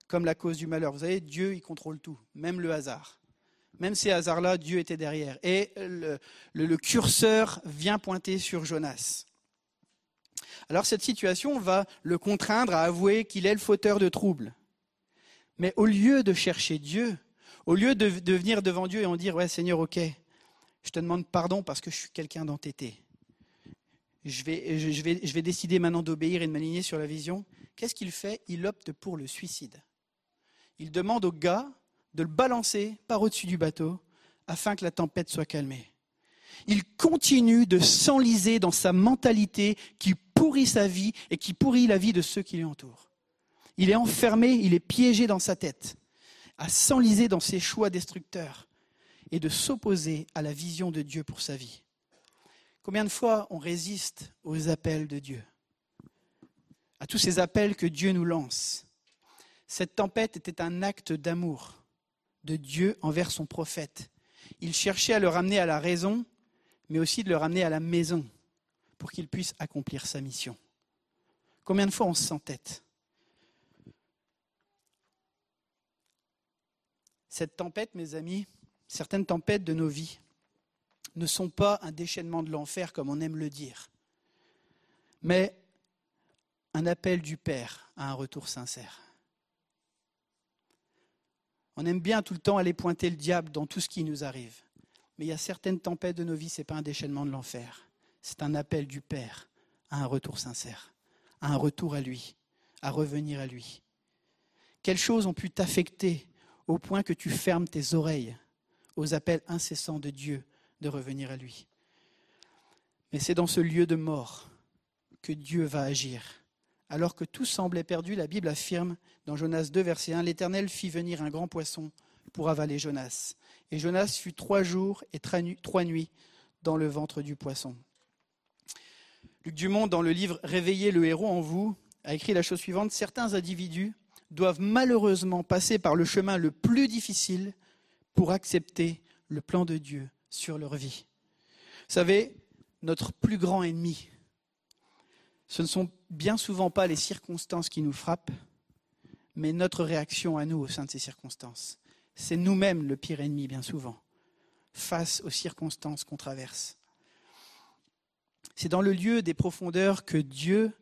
comme la cause du malheur. Vous savez, Dieu, il contrôle tout, même le hasard. Même ces hasards-là, Dieu était derrière. Et le, curseur vient pointer sur Jonas. Alors cette situation va le contraindre à avouer qu'il est le fauteur de troubles. Mais au lieu de chercher Dieu, au lieu de, venir devant Dieu et en dire, ouais Seigneur, ok, je te demande pardon parce que je suis quelqu'un d'entêté. Je vais, je, vais, je vais décider maintenant d'obéir et de m'aligner sur la vision. Qu'est-ce qu'il fait? Il opte pour le suicide. Il demande au gars de le balancer par au-dessus du bateau afin que la tempête soit calmée. Il continue de s'enliser dans sa mentalité qui pourrit sa vie et qui pourrit la vie de ceux qui l'entourent. Il est enfermé, il est piégé dans sa tête à s'enliser dans ses choix destructeurs et de s'opposer à la vision de Dieu pour sa vie. Combien de fois on résiste aux appels de Dieu? À tous ces appels que Dieu nous lance. Cette tempête était un acte d'amour de Dieu envers son prophète. Il cherchait à le ramener à la raison, mais aussi de le ramener à la maison pour qu'il puisse accomplir sa mission. Combien de fois on s'entête Cette tempête, mes amis, certaines tempêtes de nos vies ne sont pas un déchaînement de l'enfer comme on aime le dire, mais un appel du Père à un retour sincère. On aime bien tout le temps aller pointer le diable dans tout ce qui nous arrive. Mais il y a certaines tempêtes de nos vies, ce n'est pas un déchaînement de l'enfer. C'est un appel du Père à un retour sincère, à un retour à lui, à revenir à lui. Quelles choses ont pu t'affecter au point que tu fermes tes oreilles aux appels incessants de Dieu de revenir à lui? Mais c'est dans ce lieu de mort que Dieu va agir. Alors que tout semblait perdu, la Bible affirme dans Jonas 2, verset 1, L'Éternel fit venir un grand poisson pour avaler Jonas. Et Jonas fut trois jours et trois nuits dans le ventre du poisson. Luc Dumont, dans le livre Réveillez le héros en vous, a écrit la chose suivante Certains individus doivent malheureusement passer par le chemin le plus difficile pour accepter le plan de Dieu sur leur vie. Vous savez, notre plus grand ennemi, ce ne sont bien souvent pas les circonstances qui nous frappent, mais notre réaction à nous au sein de ces circonstances. C'est nous-mêmes le pire ennemi bien souvent, face aux circonstances qu'on traverse. C'est dans le lieu des profondeurs que Dieu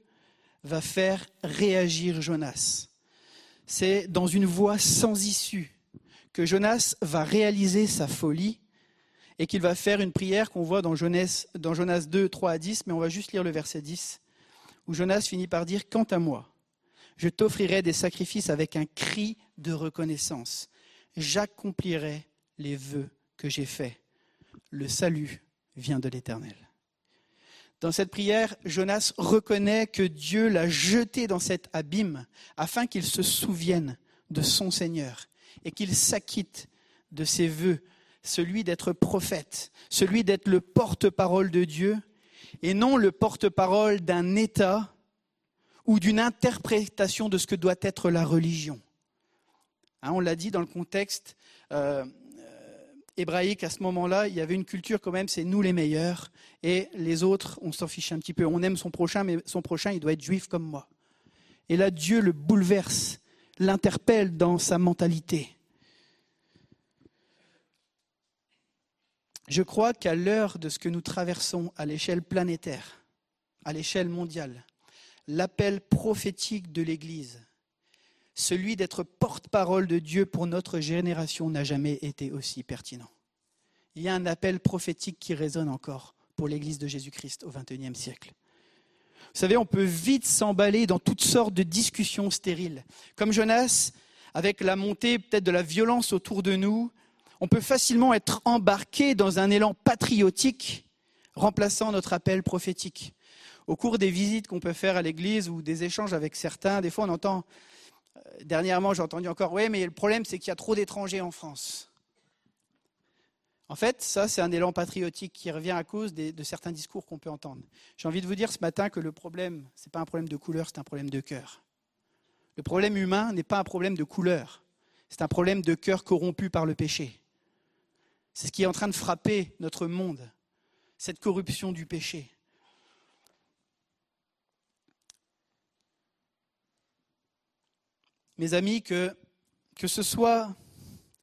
va faire réagir Jonas c'est dans une voie sans issue que Jonas va réaliser sa folie et qu'il va faire une prière qu'on voit dans Jonas, dans Jonas 2, 3 à 10, mais on va juste lire le verset 10, où Jonas finit par dire, Quant à moi, je t'offrirai des sacrifices avec un cri de reconnaissance. J'accomplirai les vœux que j'ai faits. Le salut vient de l'Éternel. Dans cette prière, Jonas reconnaît que Dieu l'a jeté dans cet abîme afin qu'il se souvienne de son Seigneur et qu'il s'acquitte de ses vœux, celui d'être prophète, celui d'être le porte-parole de Dieu et non le porte-parole d'un État ou d'une interprétation de ce que doit être la religion. Hein, on l'a dit dans le contexte euh, hébraïque à ce moment-là, il y avait une culture quand même, c'est nous les meilleurs, et les autres, on s'en fiche un petit peu. On aime son prochain, mais son prochain, il doit être juif comme moi. Et là, Dieu le bouleverse, l'interpelle dans sa mentalité. Je crois qu'à l'heure de ce que nous traversons à l'échelle planétaire, à l'échelle mondiale, l'appel prophétique de l'Église, celui d'être porte-parole de Dieu pour notre génération n'a jamais été aussi pertinent. Il y a un appel prophétique qui résonne encore pour l'Église de Jésus-Christ au XXIe siècle. Vous savez, on peut vite s'emballer dans toutes sortes de discussions stériles. Comme Jonas, avec la montée peut-être de la violence autour de nous, on peut facilement être embarqué dans un élan patriotique remplaçant notre appel prophétique. Au cours des visites qu'on peut faire à l'église ou des échanges avec certains, des fois on entend, dernièrement j'ai entendu encore, oui mais le problème c'est qu'il y a trop d'étrangers en France. En fait, ça c'est un élan patriotique qui revient à cause de certains discours qu'on peut entendre. J'ai envie de vous dire ce matin que le problème, ce n'est pas un problème de couleur, c'est un problème de cœur. Le problème humain n'est pas un problème de couleur, c'est un problème de cœur corrompu par le péché. C'est ce qui est en train de frapper notre monde, cette corruption du péché. Mes amis, que, ce soit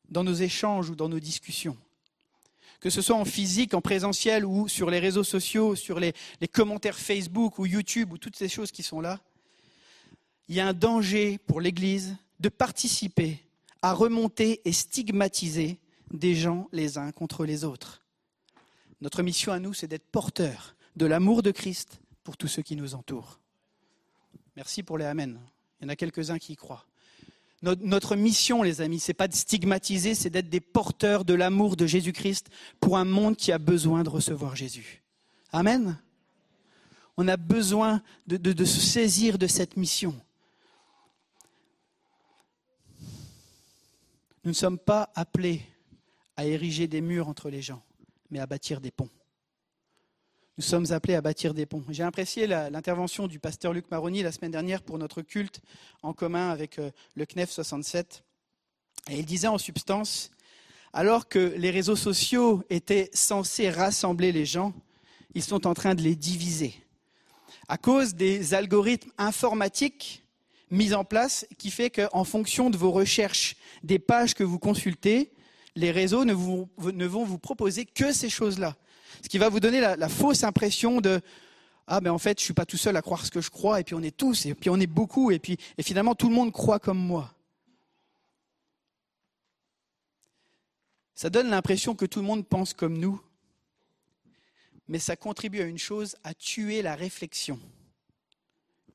dans nos échanges ou dans nos discussions, que ce soit en physique, en présentiel ou sur les réseaux sociaux, sur les, les, commentaires Facebook ou YouTube ou toutes ces choses qui sont là, il y a un danger pour l'Église de participer à remonter et stigmatiser des gens les uns contre les autres. Notre mission à nous, c'est d'être porteurs de l'amour de Christ pour tous ceux qui nous entourent. Merci pour les Amen. Il y en a quelques-uns qui y croient. Notre mission, les amis, c'est pas de stigmatiser, c'est d'être des porteurs de l'amour de Jésus-Christ pour un monde qui a besoin de recevoir Jésus. Amen. On a besoin de, de se saisir de cette mission. Nous ne sommes pas appelés à ériger des murs entre les gens, mais à bâtir des ponts. Nous sommes appelés à bâtir des ponts. J'ai apprécié l'intervention du pasteur Luc Maroni la semaine dernière pour notre culte en commun avec euh, le CNEF 67. Et il disait en substance, alors que les réseaux sociaux étaient censés rassembler les gens, ils sont en train de les diviser. À cause des algorithmes informatiques mis en place qui fait qu'en fonction de vos recherches, des pages que vous consultez, les réseaux ne, vont vous proposer que ces choses-là. Ce qui va vous donner la, fausse impression de ah ben en fait je suis pas tout seul à croire ce que je crois et puis on est tous et puis on est beaucoup et puis et finalement tout le monde croit comme moi. Ça donne l'impression que tout le monde pense comme nous, mais ça contribue à une chose, à tuer la réflexion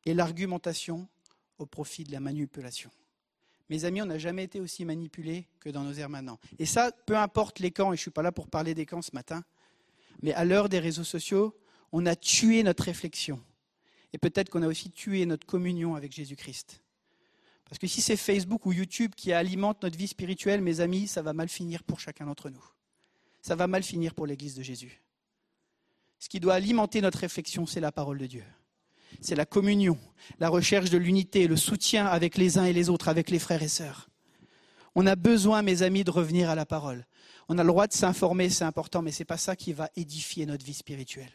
et l'argumentation au profit de la manipulation. Mes amis, on n'a jamais été aussi manipulés que dans nos airs maintenant. Et ça, peu importe les camps, et je ne suis pas là pour parler des camps ce matin, mais à l'heure des réseaux sociaux, on a tué notre réflexion. Et peut-être qu'on a aussi tué notre communion avec Jésus-Christ. Parce que si c'est Facebook ou YouTube qui alimente notre vie spirituelle, mes amis, ça va mal finir pour chacun d'entre nous. Ça va mal finir pour l'Église de Jésus. Ce qui doit alimenter notre réflexion, c'est la parole de Dieu c'est la communion, la recherche de l'unité, le soutien avec les uns et les autres, avec les frères et sœurs. On a besoin, mes amis, de revenir à la parole. On a le droit de s'informer, c'est important, mais ce n'est pas ça qui va édifier notre vie spirituelle.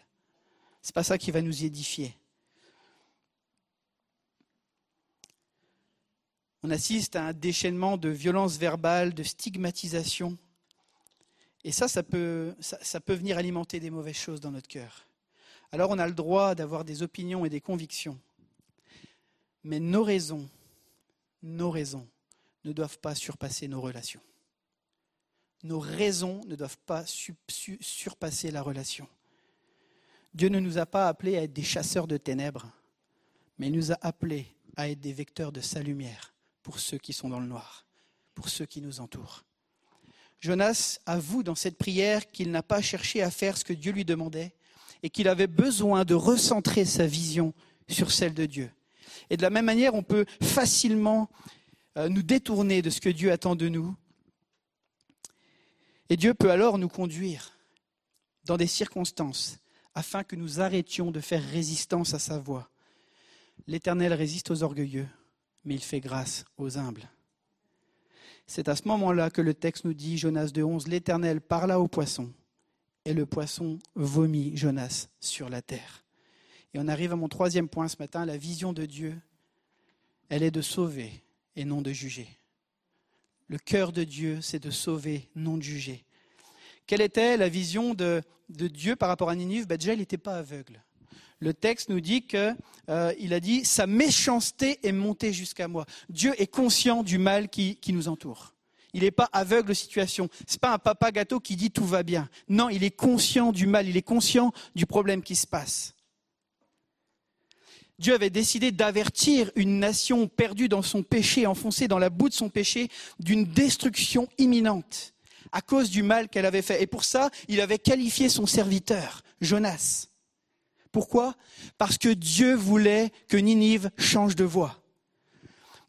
Ce n'est pas ça qui va nous édifier. On assiste à un déchaînement de violence verbale, de stigmatisation. Et ça, ça peut, ça peut venir alimenter des mauvaises choses dans notre cœur alors on a le droit d'avoir des opinions et des convictions. Mais nos raisons, nos raisons ne doivent pas surpasser nos relations. Nos raisons ne doivent pas surpasser la relation. Dieu ne nous a pas appelés à être des chasseurs de ténèbres, mais il nous a appelés à être des vecteurs de sa lumière pour ceux qui sont dans le noir, pour ceux qui nous entourent. Jonas avoue dans cette prière qu'il n'a pas cherché à faire ce que Dieu lui demandait, et qu'il avait besoin de recentrer sa vision sur celle de Dieu. Et de la même manière, on peut facilement euh, nous détourner de ce que Dieu attend de nous. Et Dieu peut alors nous conduire dans des circonstances afin que nous arrêtions de faire résistance à sa voix. L'Éternel résiste aux orgueilleux, mais il fait grâce aux humbles. C'est à ce moment-là que le texte nous dit, Jonas 2.11, l'Éternel parla au poisson, et le poisson vomit Jonas sur la terre. Et on arrive à mon troisième point ce matin, la vision de Dieu, elle est de sauver et non de juger. Le cœur de Dieu, c'est de sauver, non de juger. Quelle était la vision de, Dieu par rapport à Ninive? Ben Déjà, il n'était pas aveugle. Le texte nous dit qu'il euh, a dit sa méchanceté est montée jusqu'à moi. Dieu est conscient du mal qui, nous entoure. Il n'est pas aveugle aux situations. Ce n'est pas un papa gâteau qui dit tout va bien. Non, il est conscient du mal, il est conscient du problème qui se passe. Dieu avait décidé d'avertir une nation perdue dans son péché, enfoncée dans la boue de son péché, d'une destruction imminente à cause du mal qu'elle avait fait. Et pour ça, il avait qualifié son serviteur, Jonas. Pourquoi? Parce que Dieu voulait que Ninive change de voie.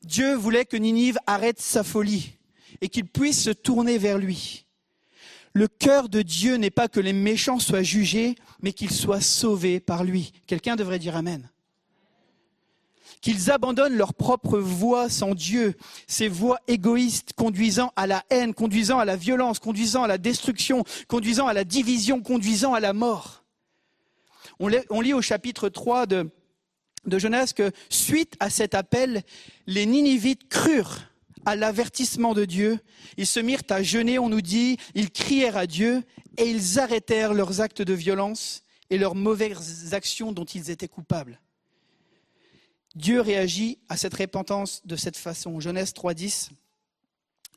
Dieu voulait que Ninive arrête sa folie et qu'il puisse se tourner vers lui. Le cœur de Dieu n'est pas que les méchants soient jugés, mais qu'ils soient sauvés par lui. Quelqu'un devrait dire Amen qu'ils abandonnent leur propre voie sans Dieu, ces voies égoïstes conduisant à la haine, conduisant à la violence, conduisant à la destruction, conduisant à la division, conduisant à la mort. On lit au chapitre 3 de, de Jonas que suite à cet appel, les Ninivites crurent à l'avertissement de Dieu. Ils se mirent à jeûner, on nous dit, ils crièrent à Dieu et ils arrêtèrent leurs actes de violence et leurs mauvaises actions dont ils étaient coupables. Dieu réagit à cette repentance de cette façon. Genèse 3.10.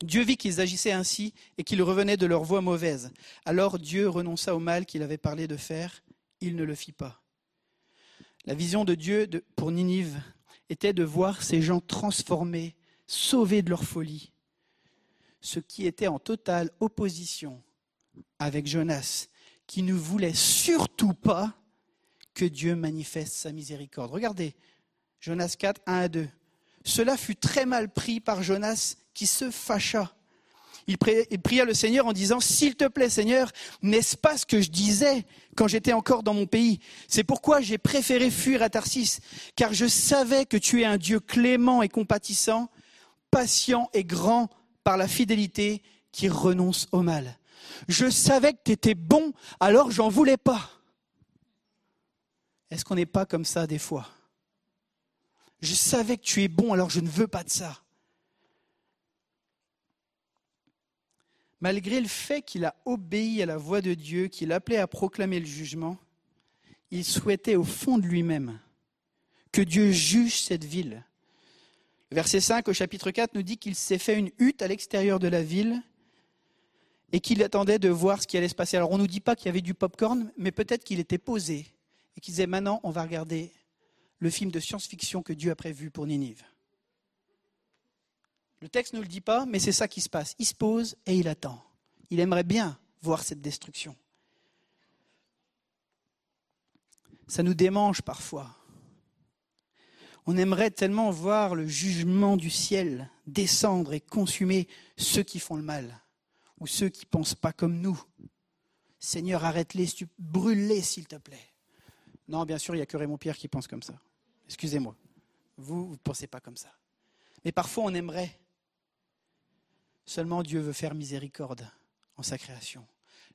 Dieu vit qu'ils agissaient ainsi et qu'ils revenaient de leur voie mauvaise. Alors Dieu renonça au mal qu'il avait parlé de faire. Il ne le fit pas. La vision de Dieu pour Ninive était de voir ces gens transformés, sauvés de leur folie, ce qui était en totale opposition avec Jonas, qui ne voulait surtout pas que Dieu manifeste sa miséricorde. Regardez, Jonas 4, 1 à 2. Cela fut très mal pris par Jonas qui se fâcha. Il pria le Seigneur en disant, S'il te plaît Seigneur, n'est-ce pas ce que je disais quand j'étais encore dans mon pays? C'est pourquoi j'ai préféré fuir à Tarsis, car je savais que tu es un Dieu clément et compatissant, patient et grand par la fidélité qui renonce au mal. Je savais que tu étais bon, alors j'en voulais pas. Est-ce qu'on n'est pas comme ça des fois? Je savais que tu es bon, alors je ne veux pas de ça. Malgré le fait qu'il a obéi à la voix de Dieu, qu'il appelait à proclamer le jugement, il souhaitait au fond de lui-même que Dieu juge cette ville. verset 5 au chapitre 4 nous dit qu'il s'est fait une hutte à l'extérieur de la ville et qu'il attendait de voir ce qui allait se passer. Alors on ne nous dit pas qu'il y avait du pop-corn, mais peut-être qu'il était posé et qu'il disait maintenant on va regarder le film de science-fiction que Dieu a prévu pour Ninive. Le texte ne le dit pas, mais c'est ça qui se passe. Il se pose et il attend. Il aimerait bien voir cette destruction. Ça nous démange parfois. On aimerait tellement voir le jugement du ciel descendre et consumer ceux qui font le mal ou ceux qui ne pensent pas comme nous. Seigneur, arrête-les, brûle-les s'il te plaît. Non, bien sûr, il n'y a que Raymond Pierre qui pense comme ça. Excusez-moi. Vous, vous ne pensez pas comme ça. Mais parfois, on aimerait. Seulement Dieu veut faire miséricorde en sa création.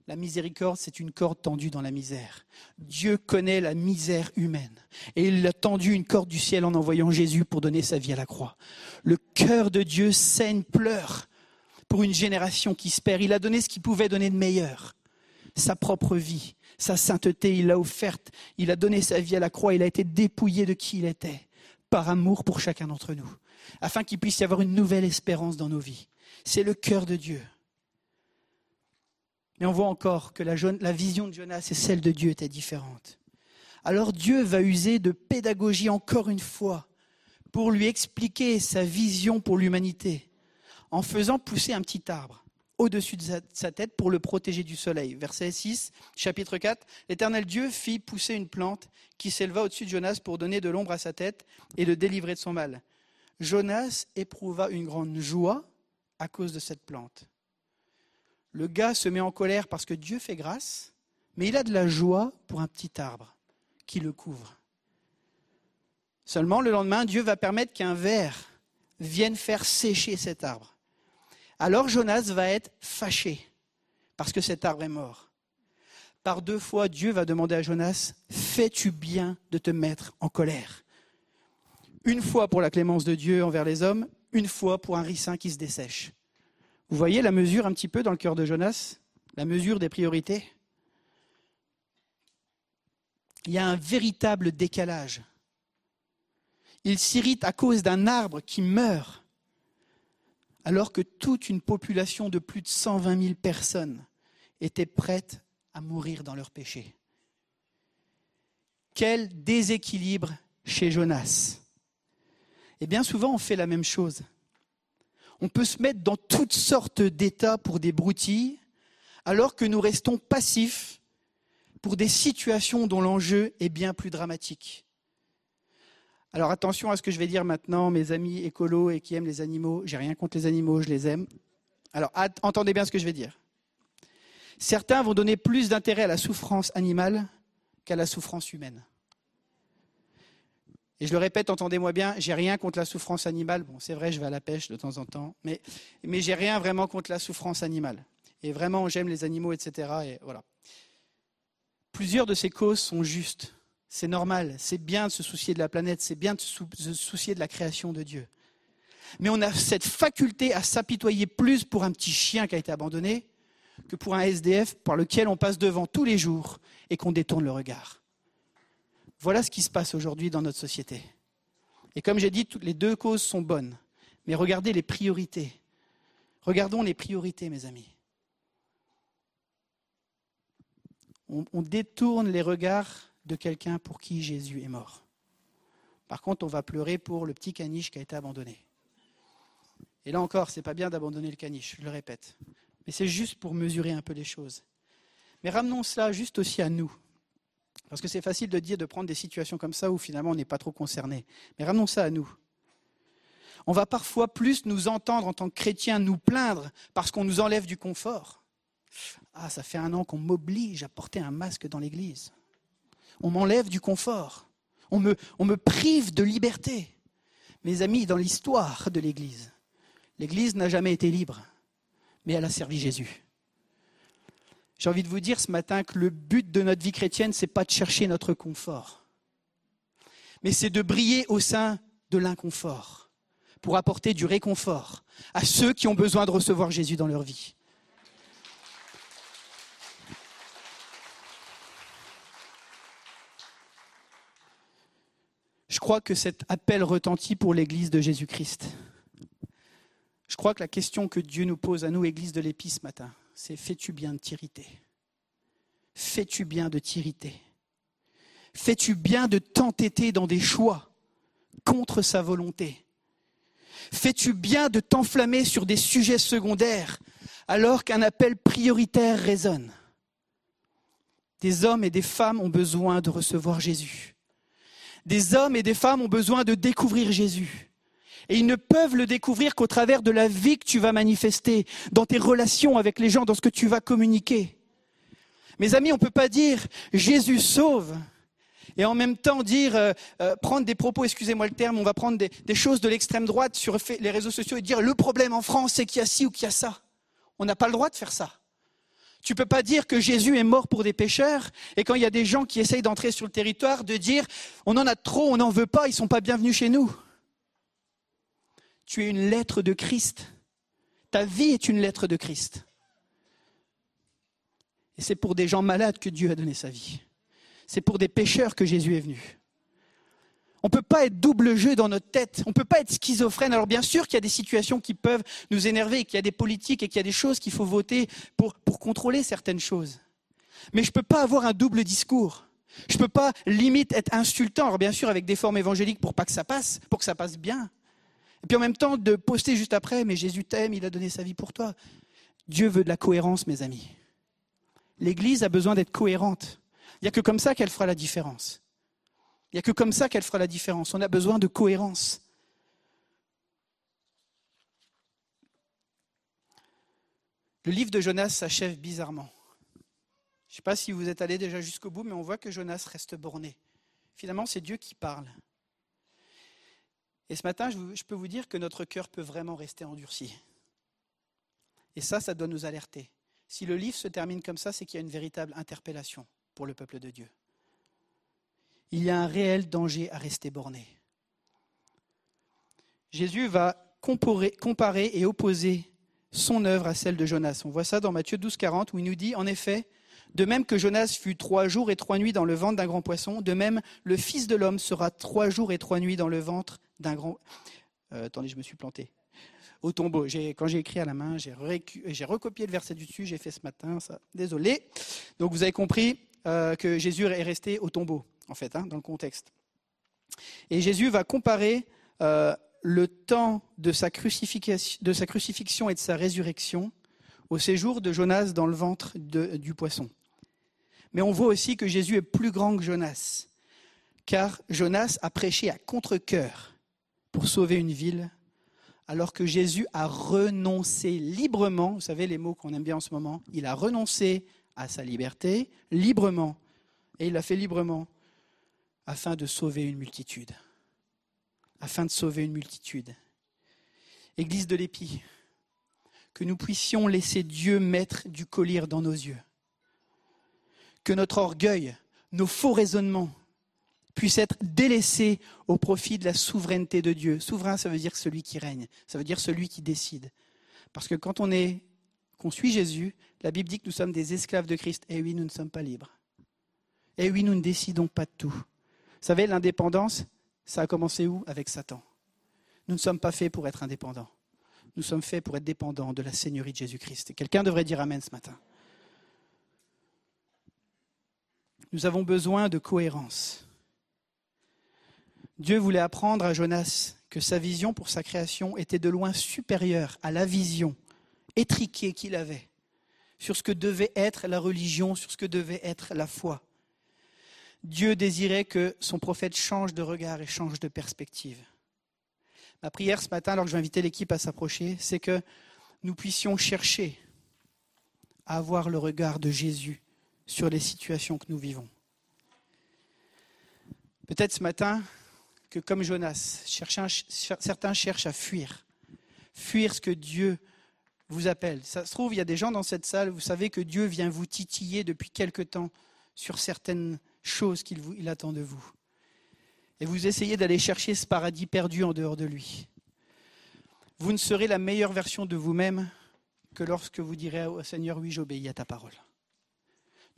La miséricorde, c'est une corde tendue dans la misère. Dieu connaît la misère humaine. Et il a tendu une corde du ciel en envoyant Jésus pour donner sa vie à la croix. Le cœur de Dieu saigne, pleure pour une génération qui se perd. Il a donné ce qu'il pouvait donner de meilleur. Sa propre vie sa sainteté, il l'a offerte, il a donné sa vie à la croix, il a été dépouillé de qui il était, par amour pour chacun d'entre nous, afin qu'il puisse y avoir une nouvelle espérance dans nos vies. C'est le cœur de Dieu. Mais on voit encore que la, vision de Jonas et celle de Dieu étaient différentes. Alors Dieu va user de pédagogie encore une fois pour lui expliquer sa vision pour l'humanité, en faisant pousser un petit arbre au-dessus de sa tête pour le protéger du soleil. Verset 6, chapitre 4. L'Éternel Dieu fit pousser une plante qui s'éleva au-dessus de Jonas pour donner de l'ombre à sa tête et le délivrer de son mal. Jonas éprouva une grande joie à cause de cette plante. Le gars se met en colère parce que Dieu fait grâce, mais il a de la joie pour un petit arbre qui le couvre. Seulement, le lendemain, Dieu va permettre qu'un ver vienne faire sécher cet arbre Alors Jonas va être fâché parce que cet arbre est mort. Par deux fois, Dieu va demander à Jonas, fais-tu bien de te mettre en colère? Une fois pour la clémence de Dieu envers les hommes, une fois pour un ricin qui se dessèche. Vous voyez la mesure un petit peu dans le cœur de Jonas? La mesure des priorités? Il y a un véritable décalage. Il s'irrite à cause d'un arbre qui meurt, alors que toute une population de plus de 120 000 personnes était prête à mourir dans leur péché. Quel déséquilibre chez Jonas. Et bien souvent, on fait la même chose. On peut se mettre dans toutes sortes d'états pour des broutilles, alors que nous restons passifs pour des situations dont l'enjeu est bien plus dramatique. Alors attention à ce que je vais dire maintenant, mes amis écolos et qui aiment les animaux. J'ai rien contre les animaux, je les aime. Alors entendez bien ce que je vais dire. Certains vont donner plus d'intérêt à la souffrance animale qu'à la souffrance humaine. Et je le répète, entendez-moi bien, j'ai rien contre la souffrance animale. Bon, c'est vrai, je vais à la pêche de temps en temps, mais, mais j'ai rien vraiment contre la souffrance animale. Et vraiment, j'aime les animaux, etc. Et voilà. Plusieurs de ces causes sont justes. C'est normal, c'est bien de se soucier de la planète, c'est bien de se soucier de la création de Dieu. Mais on a cette faculté à s'apitoyer plus pour un petit chien qui a été abandonné que pour un SDF par lequel on passe devant tous les jours et qu'on détourne le regard. Voilà ce qui se passe aujourd'hui dans notre société. Et comme j'ai dit, toutes les deux causes sont bonnes. Mais regardez les priorités. Regardons les priorités, mes amis. On, on détourne les regards de quelqu'un pour qui Jésus est mort. Par contre, on va pleurer pour le petit caniche qui a été abandonné. Et là encore, ce n'est pas bien d'abandonner le caniche, je le répète. Mais c'est juste pour mesurer un peu les choses. Mais ramenons cela juste aussi à nous. Parce que c'est facile de dire de prendre des situations comme ça où finalement on n'est pas trop concerné. Mais ramenons ça à nous. On va parfois plus nous entendre en tant que chrétiens nous plaindre parce qu'on nous enlève du confort. Ah, ça fait un an qu'on m'oblige à porter un masque dans l'église. On m'enlève du confort. On me, prive de liberté. Mes amis, dans l'histoire de l'église, l'église n'a jamais été libre mais elle a servi Jésus. J'ai envie de vous dire ce matin que le but de notre vie chrétienne, ce n'est pas de chercher notre confort, mais c'est de briller au sein de l'inconfort pour apporter du réconfort à ceux qui ont besoin de recevoir Jésus dans leur vie. Crois que cet appel retentit pour l'Église de Jésus-Christ. Je crois que la question que Dieu nous pose à nous, Église de l'Épi, ce matin, c'est fais-tu bien de t'irriter? Fais-tu bien de t'irriter? Fais-tu bien de t'entêter dans des choix contre sa volonté? Fais-tu bien de t'enflammer sur des sujets secondaires alors qu'un appel prioritaire résonne? Des hommes et des femmes ont besoin de recevoir Jésus. Des hommes et des femmes ont besoin de découvrir Jésus. Et ils ne peuvent le découvrir qu'au travers de la vie que tu vas manifester, dans tes relations avec les gens, dans ce que tu vas communiquer. Mes amis, on ne peut pas dire Jésus sauve et en même temps dire, euh, euh, prendre des propos, excusez-moi le terme, on va prendre des, des choses de l'extrême droite sur les réseaux sociaux et dire le problème en France, c'est qu'il y a ci ou qu'il y a ça. On n'a pas le droit de faire ça. Tu ne peux pas dire que Jésus est mort pour des pécheurs et quand il y a des gens qui essayent d'entrer sur le territoire, de dire on en a trop, on n'en veut pas, ils ne sont pas bienvenus chez nous. Tu es une lettre de Christ. Ta vie est une lettre de Christ. Et c'est pour des gens malades que Dieu a donné sa vie. C'est pour des pécheurs que Jésus est venu. On ne peut pas être double jeu dans notre tête. On ne peut pas être schizophrène. Alors bien sûr qu'il y a des situations qui peuvent nous énerver, qu'il y a des politiques et qu'il y a des choses qu'il faut voter pour, pour contrôler certaines choses. Mais je ne peux pas avoir un double discours. Je ne peux pas limite être insultant. Alors bien sûr avec des formes évangéliques pour pas que ça passe, pour que ça passe bien. Et puis en même temps, de poster juste après, mais Jésus t'aime, il a donné sa vie pour toi. Dieu veut de la cohérence, mes amis. L'Église a besoin d'être cohérente. Il n'y a que comme ça qu'elle fera la différence. Il n'y a que comme ça qu'elle fera la différence. On a besoin de cohérence. Le livre de Jonas s'achève bizarrement. Je ne sais pas si vous êtes allé déjà jusqu'au bout, mais on voit que Jonas reste borné. Finalement, c'est Dieu qui parle. Et ce matin, je peux vous dire que notre cœur peut vraiment rester endurci. Et ça, ça doit nous alerter. Si le livre se termine comme ça, c'est qu'il y a une véritable interpellation pour le peuple de Dieu. Il y a un réel danger à rester borné. Jésus va comparer, et opposer son œuvre à celle de Jonas. On voit ça dans Matthieu 12, 40, où il nous dit, en effet, de même que Jonas fut trois jours et trois nuits dans le ventre d'un grand poisson, de même le Fils de l'homme sera trois jours et trois nuits dans le ventre d'un grand... Euh, attendez, je me suis planté. Au tombeau. Quand j'ai écrit à la main, j'ai, recopié le verset du dessus, j'ai fait ce matin, ça. Désolé. Donc vous avez compris euh, que Jésus est resté au tombeau, en fait, hein, dans le contexte. Et Jésus va comparer euh, le temps de sa, de sa, crucifixion et de sa résurrection au séjour de Jonas dans le ventre du poisson. Mais on voit aussi que Jésus est plus grand que Jonas, car Jonas a prêché à contre-coeur pour sauver une ville, alors que Jésus a renoncé librement, vous savez les mots qu'on aime bien en ce moment, il a renoncé à sa liberté librement, et il l'a fait librement, afin de sauver une multitude afin de sauver une multitude. Église de l'Épi, que nous puissions laisser Dieu mettre du collier dans nos yeux. Que notre orgueil, nos faux raisonnements puissent être délaissés au profit de la souveraineté de Dieu. Souverain, ça veut dire celui qui règne, ça veut dire celui qui décide. Parce que quand on est, qu'on suit Jésus, la Bible dit que nous sommes des esclaves de Christ. Et oui, nous ne sommes pas libres. Et oui, nous ne décidons pas de tout. Vous savez, l'indépendance, ça a commencé où Avec Satan? Nous ne sommes pas faits pour être indépendants. Nous sommes faits pour être dépendants de la Seigneurie de Jésus-Christ. Quelqu'un devrait dire Amen ce matin. Nous avons besoin de cohérence. Dieu voulait apprendre à Jonas que sa vision pour sa création était de loin supérieure à la vision étriquée qu'il avait sur ce que devait être la religion, sur ce que devait être la foi. Dieu désirait que son prophète change de regard et change de perspective. Ma prière ce matin, alors que je vais inviter l'équipe à s'approcher, c'est que nous puissions chercher à avoir le regard de Jésus sur les situations que nous vivons. Peut-être ce matin que comme Jonas, certains cherchent à fuir, fuir ce que Dieu vous appelle. Ça se trouve, il y a des gens dans cette salle, vous savez que Dieu vient vous titiller depuis quelque temps sur certaines chose qu'il attend de vous. Et vous essayez d'aller chercher ce paradis perdu en dehors de lui. Vous ne serez la meilleure version de vous-même que lorsque vous direz au Seigneur, oui, j'obéis à ta parole.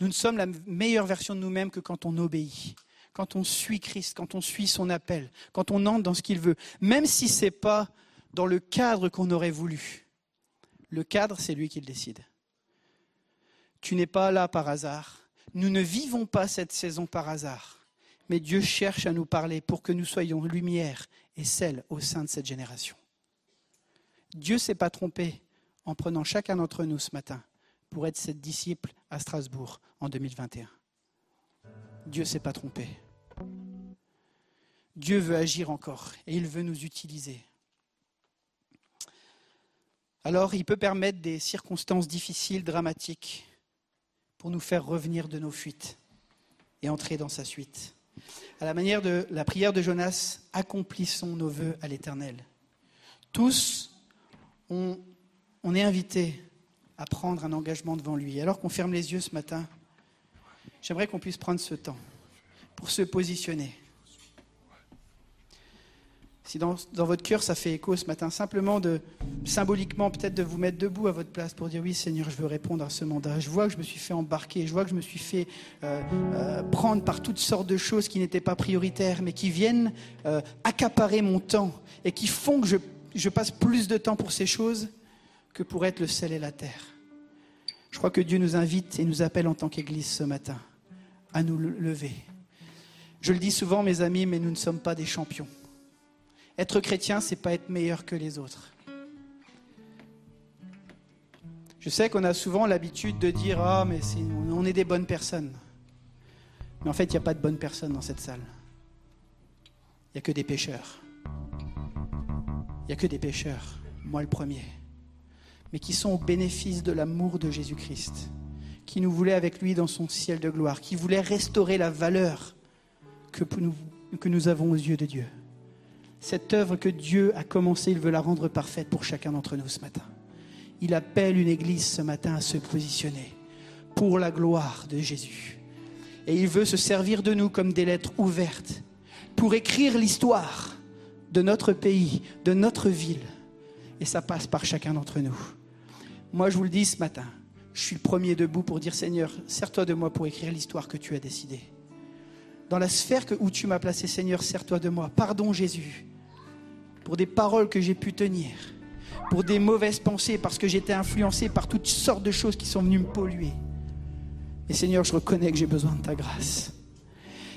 Nous ne sommes la meilleure version de nous-mêmes que quand on obéit, quand on suit Christ, quand on suit son appel, quand on entre dans ce qu'il veut, même si ce n'est pas dans le cadre qu'on aurait voulu. Le cadre, c'est lui qui le décide. Tu n'es pas là par hasard. Nous ne vivons pas cette saison par hasard, mais Dieu cherche à nous parler pour que nous soyons lumière et sel au sein de cette génération. Dieu s'est pas trompé en prenant chacun d'entre nous ce matin pour être cette disciple à Strasbourg en 2021. Dieu ne s'est pas trompé. Dieu veut agir encore et il veut nous utiliser. Alors il peut permettre des circonstances difficiles, dramatiques, pour nous faire revenir de nos fuites et entrer dans sa suite. À la manière de la prière de Jonas, accomplissons nos voeux à l'Éternel. Tous, on, on est invités à prendre un engagement devant lui. Alors qu'on ferme les yeux ce matin, j'aimerais qu'on puisse prendre ce temps pour se positionner si dans, votre cœur ça fait écho ce matin, simplement symboliquement peut-être de vous mettre debout à votre place pour dire oui Seigneur, je veux répondre à ce mandat. Je vois que je me suis fait embarquer, je vois que je me suis fait euh, euh, prendre par toutes sortes de choses qui n'étaient pas prioritaires, mais qui viennent euh, accaparer mon temps et qui font que je, je passe plus de temps pour ces choses que pour être le sel et la terre. Je crois que Dieu nous invite et nous appelle en tant qu'Église ce matin à nous lever. Je le dis souvent, mes amis, mais nous ne sommes pas des champions. Être chrétien, c'est pas être meilleur que les autres. Je sais qu'on a souvent l'habitude de dire Ah, mais on est des bonnes personnes. Mais en fait, il n'y a pas de bonnes personnes dans cette salle. Il n'y a que des pécheurs. Il n'y a que des pécheurs, moi le premier. Mais qui sont au bénéfice de l'amour de Jésus-Christ, qui nous voulait avec lui dans son ciel de gloire, qui voulait restaurer la valeur que nous, que nous avons aux yeux de Dieu. Cette œuvre que Dieu a commencée, il veut la rendre parfaite pour chacun d'entre nous ce matin. Il appelle une église ce matin à se positionner pour la gloire de Jésus. Et il veut se servir de nous comme des lettres ouvertes pour écrire l'histoire de notre pays, de notre ville. Et ça passe par chacun d'entre nous. Moi, je vous le dis ce matin, je suis le premier debout pour dire Seigneur, sers-toi de moi pour écrire l'histoire que tu as décidée. Dans la sphère où tu m'as placé, Seigneur, sers-toi de moi. Pardon, Jésus, pour des paroles que j'ai pu tenir, pour des mauvaises pensées, parce que j'étais influencé par toutes sortes de choses qui sont venues me polluer. Et Seigneur, je reconnais que j'ai besoin de ta grâce.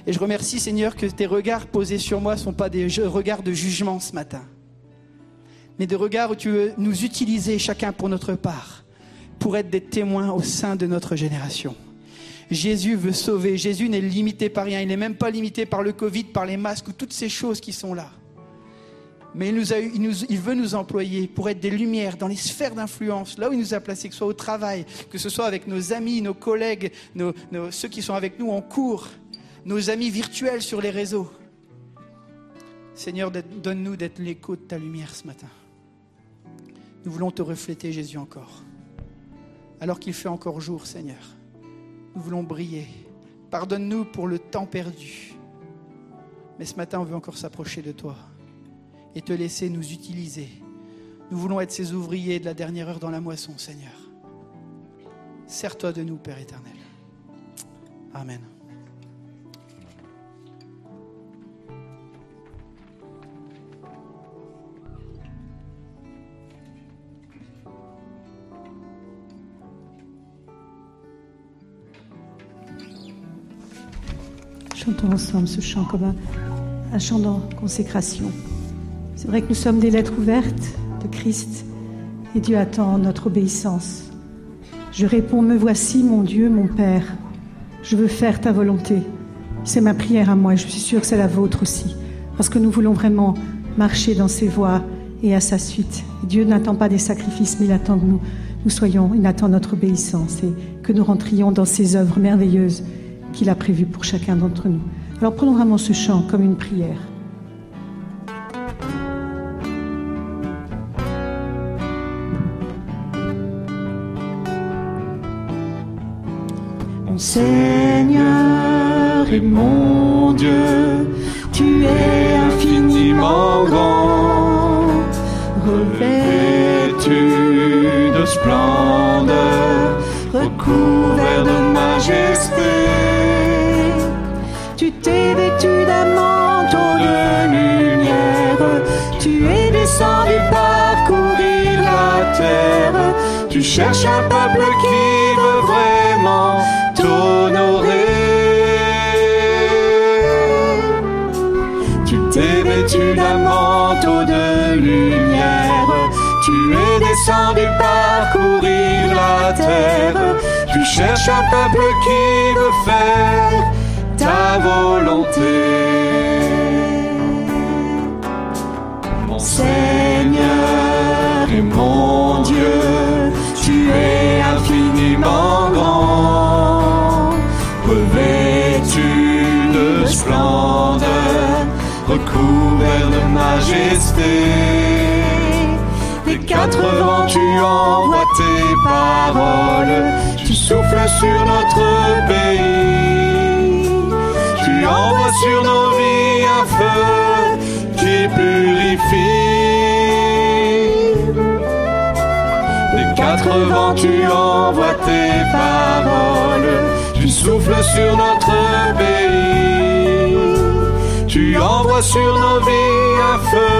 Et je remercie, Seigneur, que tes regards posés sur moi ne sont pas des regards de jugement ce matin, mais des regards où tu veux nous utiliser chacun pour notre part, pour être des témoins au sein de notre génération. Jésus veut sauver. Jésus n'est limité par rien. Il n'est même pas limité par le Covid, par les masques ou toutes ces choses qui sont là. Mais il, veut nous employer pour être des lumières dans les sphères d'influence, là où il nous a placés, que ce soit au travail, que ce soit avec nos amis, nos collègues, ceux qui sont avec nous en cours, nos amis virtuels sur les réseaux. Seigneur, donne-nous d'être l'écho de ta lumière ce matin. Nous voulons te refléter, Jésus, encore. Alors qu'il fait encore jour, Seigneur. Nous voulons briller. Pardonne-nous pour le temps perdu. Mais ce matin, on veut encore s'approcher de toi et te laisser nous utiliser. Nous voulons être ces ouvriers de la dernière heure dans la moisson, Seigneur. Sers-toi de nous, Père éternel. Amen. Chantons ensemble ce chant comme un, chant de consécration. C'est vrai que nous sommes des lettres ouvertes de Christ et Dieu attend notre obéissance. Je réponds, me voici mon Dieu, mon Père. Je veux faire ta volonté. C'est ma prière à moi et je suis sûre que c'est la vôtre aussi. Parce que nous voulons vraiment marcher dans ses voies et à sa suite. Dieu n'attend pas des sacrifices, mais il attend que nous, soyons, il attend notre obéissance et que nous rentrions dans ses œuvres merveilleuses qu'il a prévues pour chacun d'entre nous. Alors prenons vraiment ce chant comme une prière. Seigneur et mon Dieu, tu es infiniment grand, revêtu de splendeur, recouvert de majesté. Tu t'es vêtu d'un manteau de lumière, tu es descendu parcourir la terre, tu cherches un peuple qui vêtu d'un manteau de lumière, tu es descendu parcourir la terre, tu cherches un peuple qui veut faire ta volonté. Mon Seigneur et mon Dieu, tu es infiniment grand, revêtu de splendeur, de majesté. Des quatre vents tu envoies tes paroles, tu souffles sur notre pays, tu envoies sur nos vies un feu qui purifie. Des quatre vents tu envoies tes paroles, tu souffles sur notre pays, tu envoies sur nos vies un feu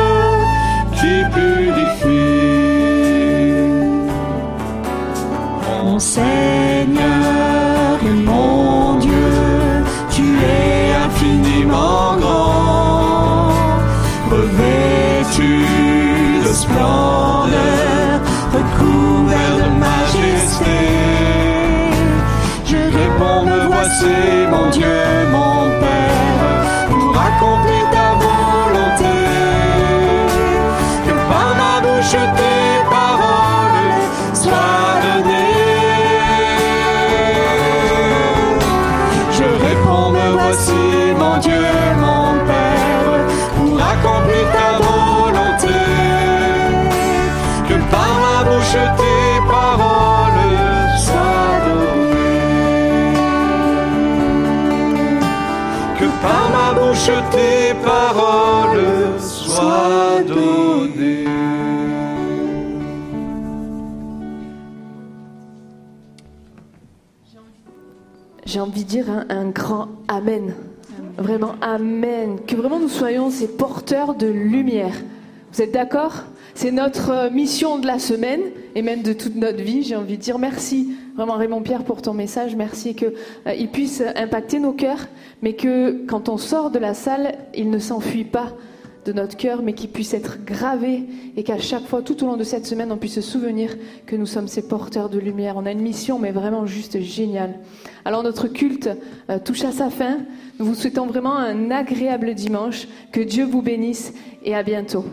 qui purifie. Mon Seigneur et mon Dieu, tu es infiniment grand, revêtu de splendeur, recouvert de majesté. Je réponds, me voici, mon Dieu, mon J'ai envie de dire un, grand Amen. Vraiment Amen. Que vraiment nous soyons ces porteurs de lumière. Vous êtes d'accord? C'est notre euh, mission de la semaine et même de toute notre vie. J'ai envie de dire merci vraiment Raymond Pierre pour ton message. Merci qu'il il puisse impacter nos cœurs, mais que quand on sort de la salle, il ne s'enfuit pas de notre cœur, mais qu'il puisse être gravé et qu'à chaque fois, tout au long de cette semaine, on puisse se souvenir que nous sommes ces porteurs de lumière. On a une mission, mais vraiment juste géniale. Alors notre culte euh, touche à sa fin. Nous vous souhaitons vraiment un agréable dimanche. Que Dieu vous bénisse et à bientôt.